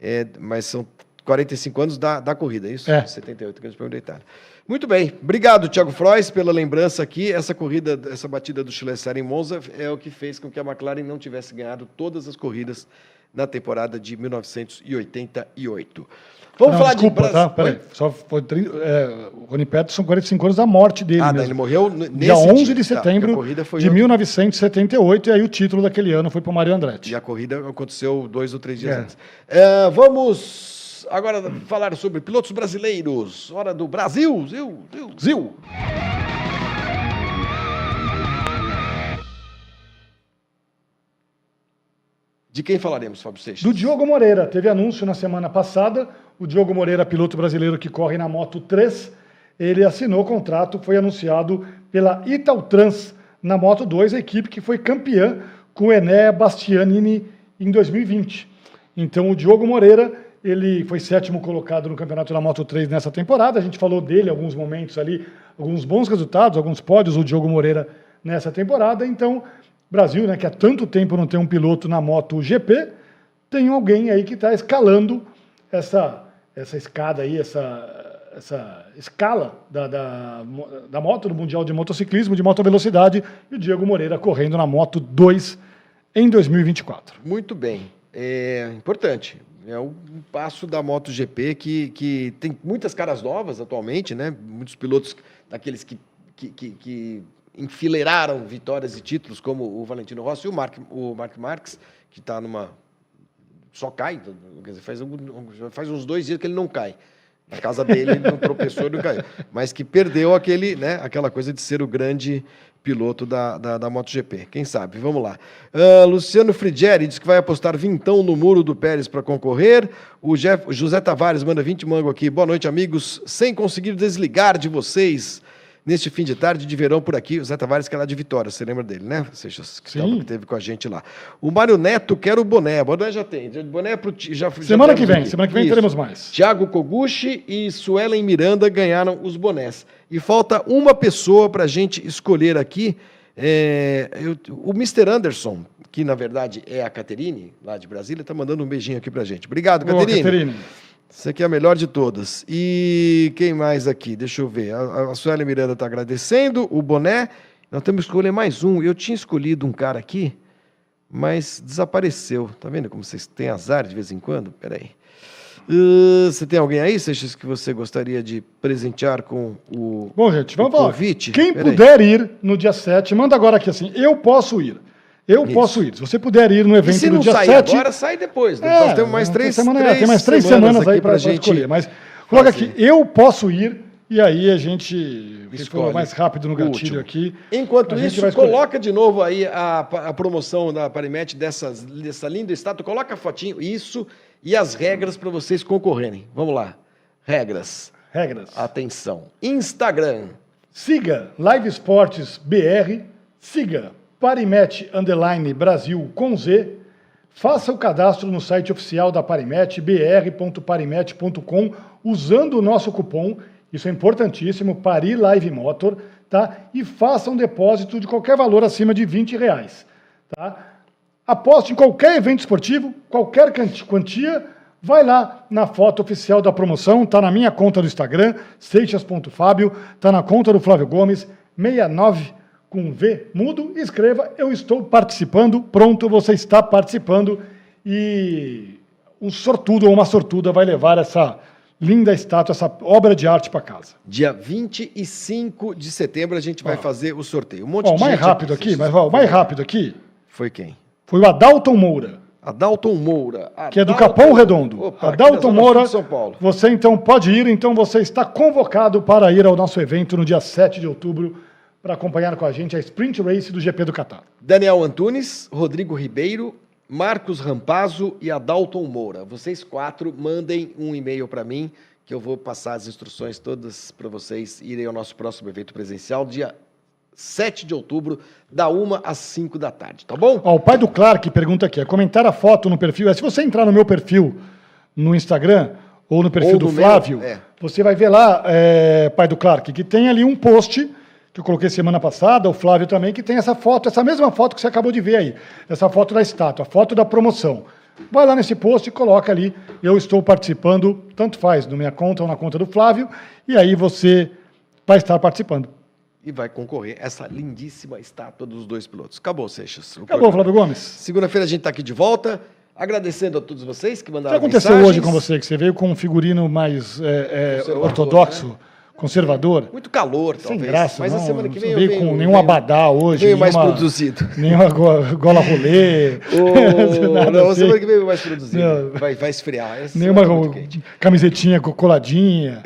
É, mas são 45 anos da, da corrida, é isso? É. 78, Grande Prêmio da Itália. Muito bem. Obrigado, Thiago Frois, pela lembrança aqui. Essa corrida, essa batida do Chile em Monza é o que fez com que a McLaren não tivesse ganhado todas as corridas na temporada de 1988. Vamos não, falar desculpa, de tá? Peraí. Só foi, é, o Rony Peterson, 45 anos da morte dele. Ah, mesmo. ele morreu nesse dia 11 dia. de tá, setembro tá, de 1978, e aí o título daquele ano foi para o Mário Andretti. E a corrida aconteceu dois ou três dias é. antes. É, vamos agora falar sobre pilotos brasileiros. Hora do Brasil, Zil, Zil, Zil. De quem falaremos, Fábio Seixas? Do Diogo Moreira. Teve anúncio na semana passada. O Diogo Moreira, piloto brasileiro que corre na Moto 3, ele assinou o contrato, foi anunciado pela Italtrans na Moto 2, a equipe que foi campeã com o Ené Bastianini em 2020. Então o Diogo Moreira ele foi sétimo colocado no campeonato da Moto 3 nessa temporada. A gente falou dele alguns momentos ali, alguns bons resultados, alguns pódios, o Diogo Moreira nessa temporada. Então, Brasil, né, que há tanto tempo não tem um piloto na Moto GP, tem alguém aí que está escalando essa, essa escada aí, essa, essa escala da, da, da moto, do Mundial de Motociclismo, de Moto Velocidade, e o Diego Moreira correndo na Moto 2 em 2024. Muito bem. É importante. É um passo da MotoGP que, que tem muitas caras novas atualmente, né? Muitos pilotos daqueles que, que, que, que enfileiraram vitórias e títulos, como o Valentino Rossi e o Mark, o Mark Marques, que está numa. só cai, quer dizer, faz, algum, faz uns dois dias que ele não cai. Na casa dele ele não tropeçou e não caiu. Mas que perdeu aquele, né, aquela coisa de ser o grande piloto da, da, da MotoGP. Quem sabe? Vamos lá. Uh, Luciano Frigieri diz que vai apostar vintão no muro do Pérez para concorrer. O Jeff, José Tavares manda 20 mango aqui. Boa noite, amigos. Sem conseguir desligar de vocês neste fim de tarde de verão por aqui. O Zé Tavares, que é lá de Vitória, você lembra dele, né? Você que, Sim. que teve com a gente lá. O Mário Neto quer o boné. O boné já tem. Boné é pro, já Semana já que vem, aqui. semana que vem Isso. teremos mais. Tiago Koguchi e Suelen Miranda ganharam os bonés. E falta uma pessoa para a gente escolher aqui. É, eu, o Mr. Anderson, que na verdade é a Caterine, lá de Brasília, está mandando um beijinho aqui para gente. Obrigado, Caterine. Caterine. Você aqui é a melhor de todas. E quem mais aqui? Deixa eu ver. A, a Sueli Miranda está agradecendo. O Boné. Nós temos que escolher mais um. Eu tinha escolhido um cara aqui, mas desapareceu. Tá vendo como vocês têm azar de vez em quando? Peraí. Uh, você tem alguém aí, Seixas, que você gostaria de presentear com o Bom, gente, vamos lá. Quem puder ir no dia 7, manda agora aqui assim, eu posso ir. Eu Isso. posso ir. Se você puder ir no evento dia 7... se não sair agora, sai depois. Né? É, Nós temos mais três, semana, três, tem mais três semanas, semanas aí para gente escolher. Mas coloca aqui, eu posso ir, e aí a gente ficou mais rápido no gatilho aqui. Enquanto isso, coloca de novo aí a, a promoção da Parimet dessas, dessa linda estátua. Coloca a fotinho, isso, e as regras para vocês concorrerem. Vamos lá. Regras. Regras. Atenção. Instagram. Siga Live Esportes BR. Siga Parimet Underline Brasil com Z. Faça o cadastro no site oficial da Parimet, br.parimet.com, usando o nosso cupom, isso é importantíssimo, Pari Live Motor, tá? E faça um depósito de qualquer valor acima de 20 reais, tá? Aposte em qualquer evento esportivo, qualquer quantia, vai lá na foto oficial da promoção, tá na minha conta do Instagram, seixas.fábio, tá na conta do Flávio Gomes, 69 com V mudo, escreva eu estou participando, pronto, você está participando e um sortudo ou uma sortuda vai levar essa linda estátua, essa obra de arte para casa. Dia 25 de setembro a gente vai fazer o sorteio. Um monte ó, de mais rápido aqui, mas ó, mais rápido aqui. Foi quem? Foi o Adalton Moura. Adalton Moura. Adalton... Que é do Capão Redondo. Opa, Adalton Moura, São Paulo. você então pode ir, então você está convocado para ir ao nosso evento no dia 7 de outubro para acompanhar com a gente a Sprint Race do GP do Catar. Daniel Antunes, Rodrigo Ribeiro, Marcos Rampazzo e Adalton Moura. Vocês quatro mandem um e-mail para mim que eu vou passar as instruções todas para vocês irem ao nosso próximo evento presencial, dia 7 de outubro, da 1 às 5 da tarde, tá bom? Ó, o pai do Clark pergunta aqui, é comentar a foto no perfil, é se você entrar no meu perfil no Instagram ou no perfil ou do Flávio, meu, é. você vai ver lá, é, pai do Clark, que tem ali um post que eu coloquei semana passada, o Flávio também, que tem essa foto, essa mesma foto que você acabou de ver aí, essa foto da estátua, a foto da promoção. Vai lá nesse post e coloca ali, eu estou participando, tanto faz, na minha conta ou na conta do Flávio, e aí você vai estar participando. E vai concorrer essa lindíssima estátua dos dois pilotos. Acabou, Seixas. Acabou, Flávio Gomes. Segunda-feira a gente está aqui de volta. Agradecendo a todos vocês que mandaram O que aconteceu mensagens. hoje com você? Que você veio com um figurino mais é, é, ortodoxo. Né? Conservador. Muito calor, talvez. Sem graça, mas não, a semana que vem não veio com nenhum abadá hoje. Veio mais produzido. Nenhuma gola rolê. Oh, não, assim. semana que vem mais produzido. Vai, vai esfriar. Essa nenhuma camisetinha coladinha.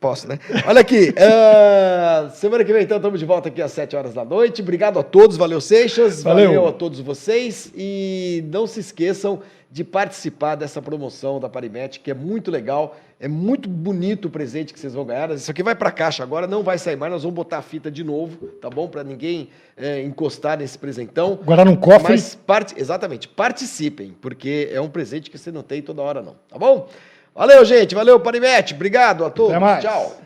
Posso, né? Olha aqui. uh, semana que vem, então, estamos de volta aqui às 7 horas da noite. Obrigado a todos. Valeu, Seixas. Valeu. Valeu a todos vocês. E não se esqueçam de participar dessa promoção da Parimet, que é muito legal, é muito bonito o presente que vocês vão ganhar. Isso aqui vai para a caixa agora, não vai sair mais, nós vamos botar a fita de novo, tá bom? Para ninguém é, encostar nesse presentão. Guardar num cofre. Mas, part... exatamente, participem, porque é um presente que você não tem toda hora não, tá bom? Valeu, gente, valeu, Parimet, obrigado a todos, tchau.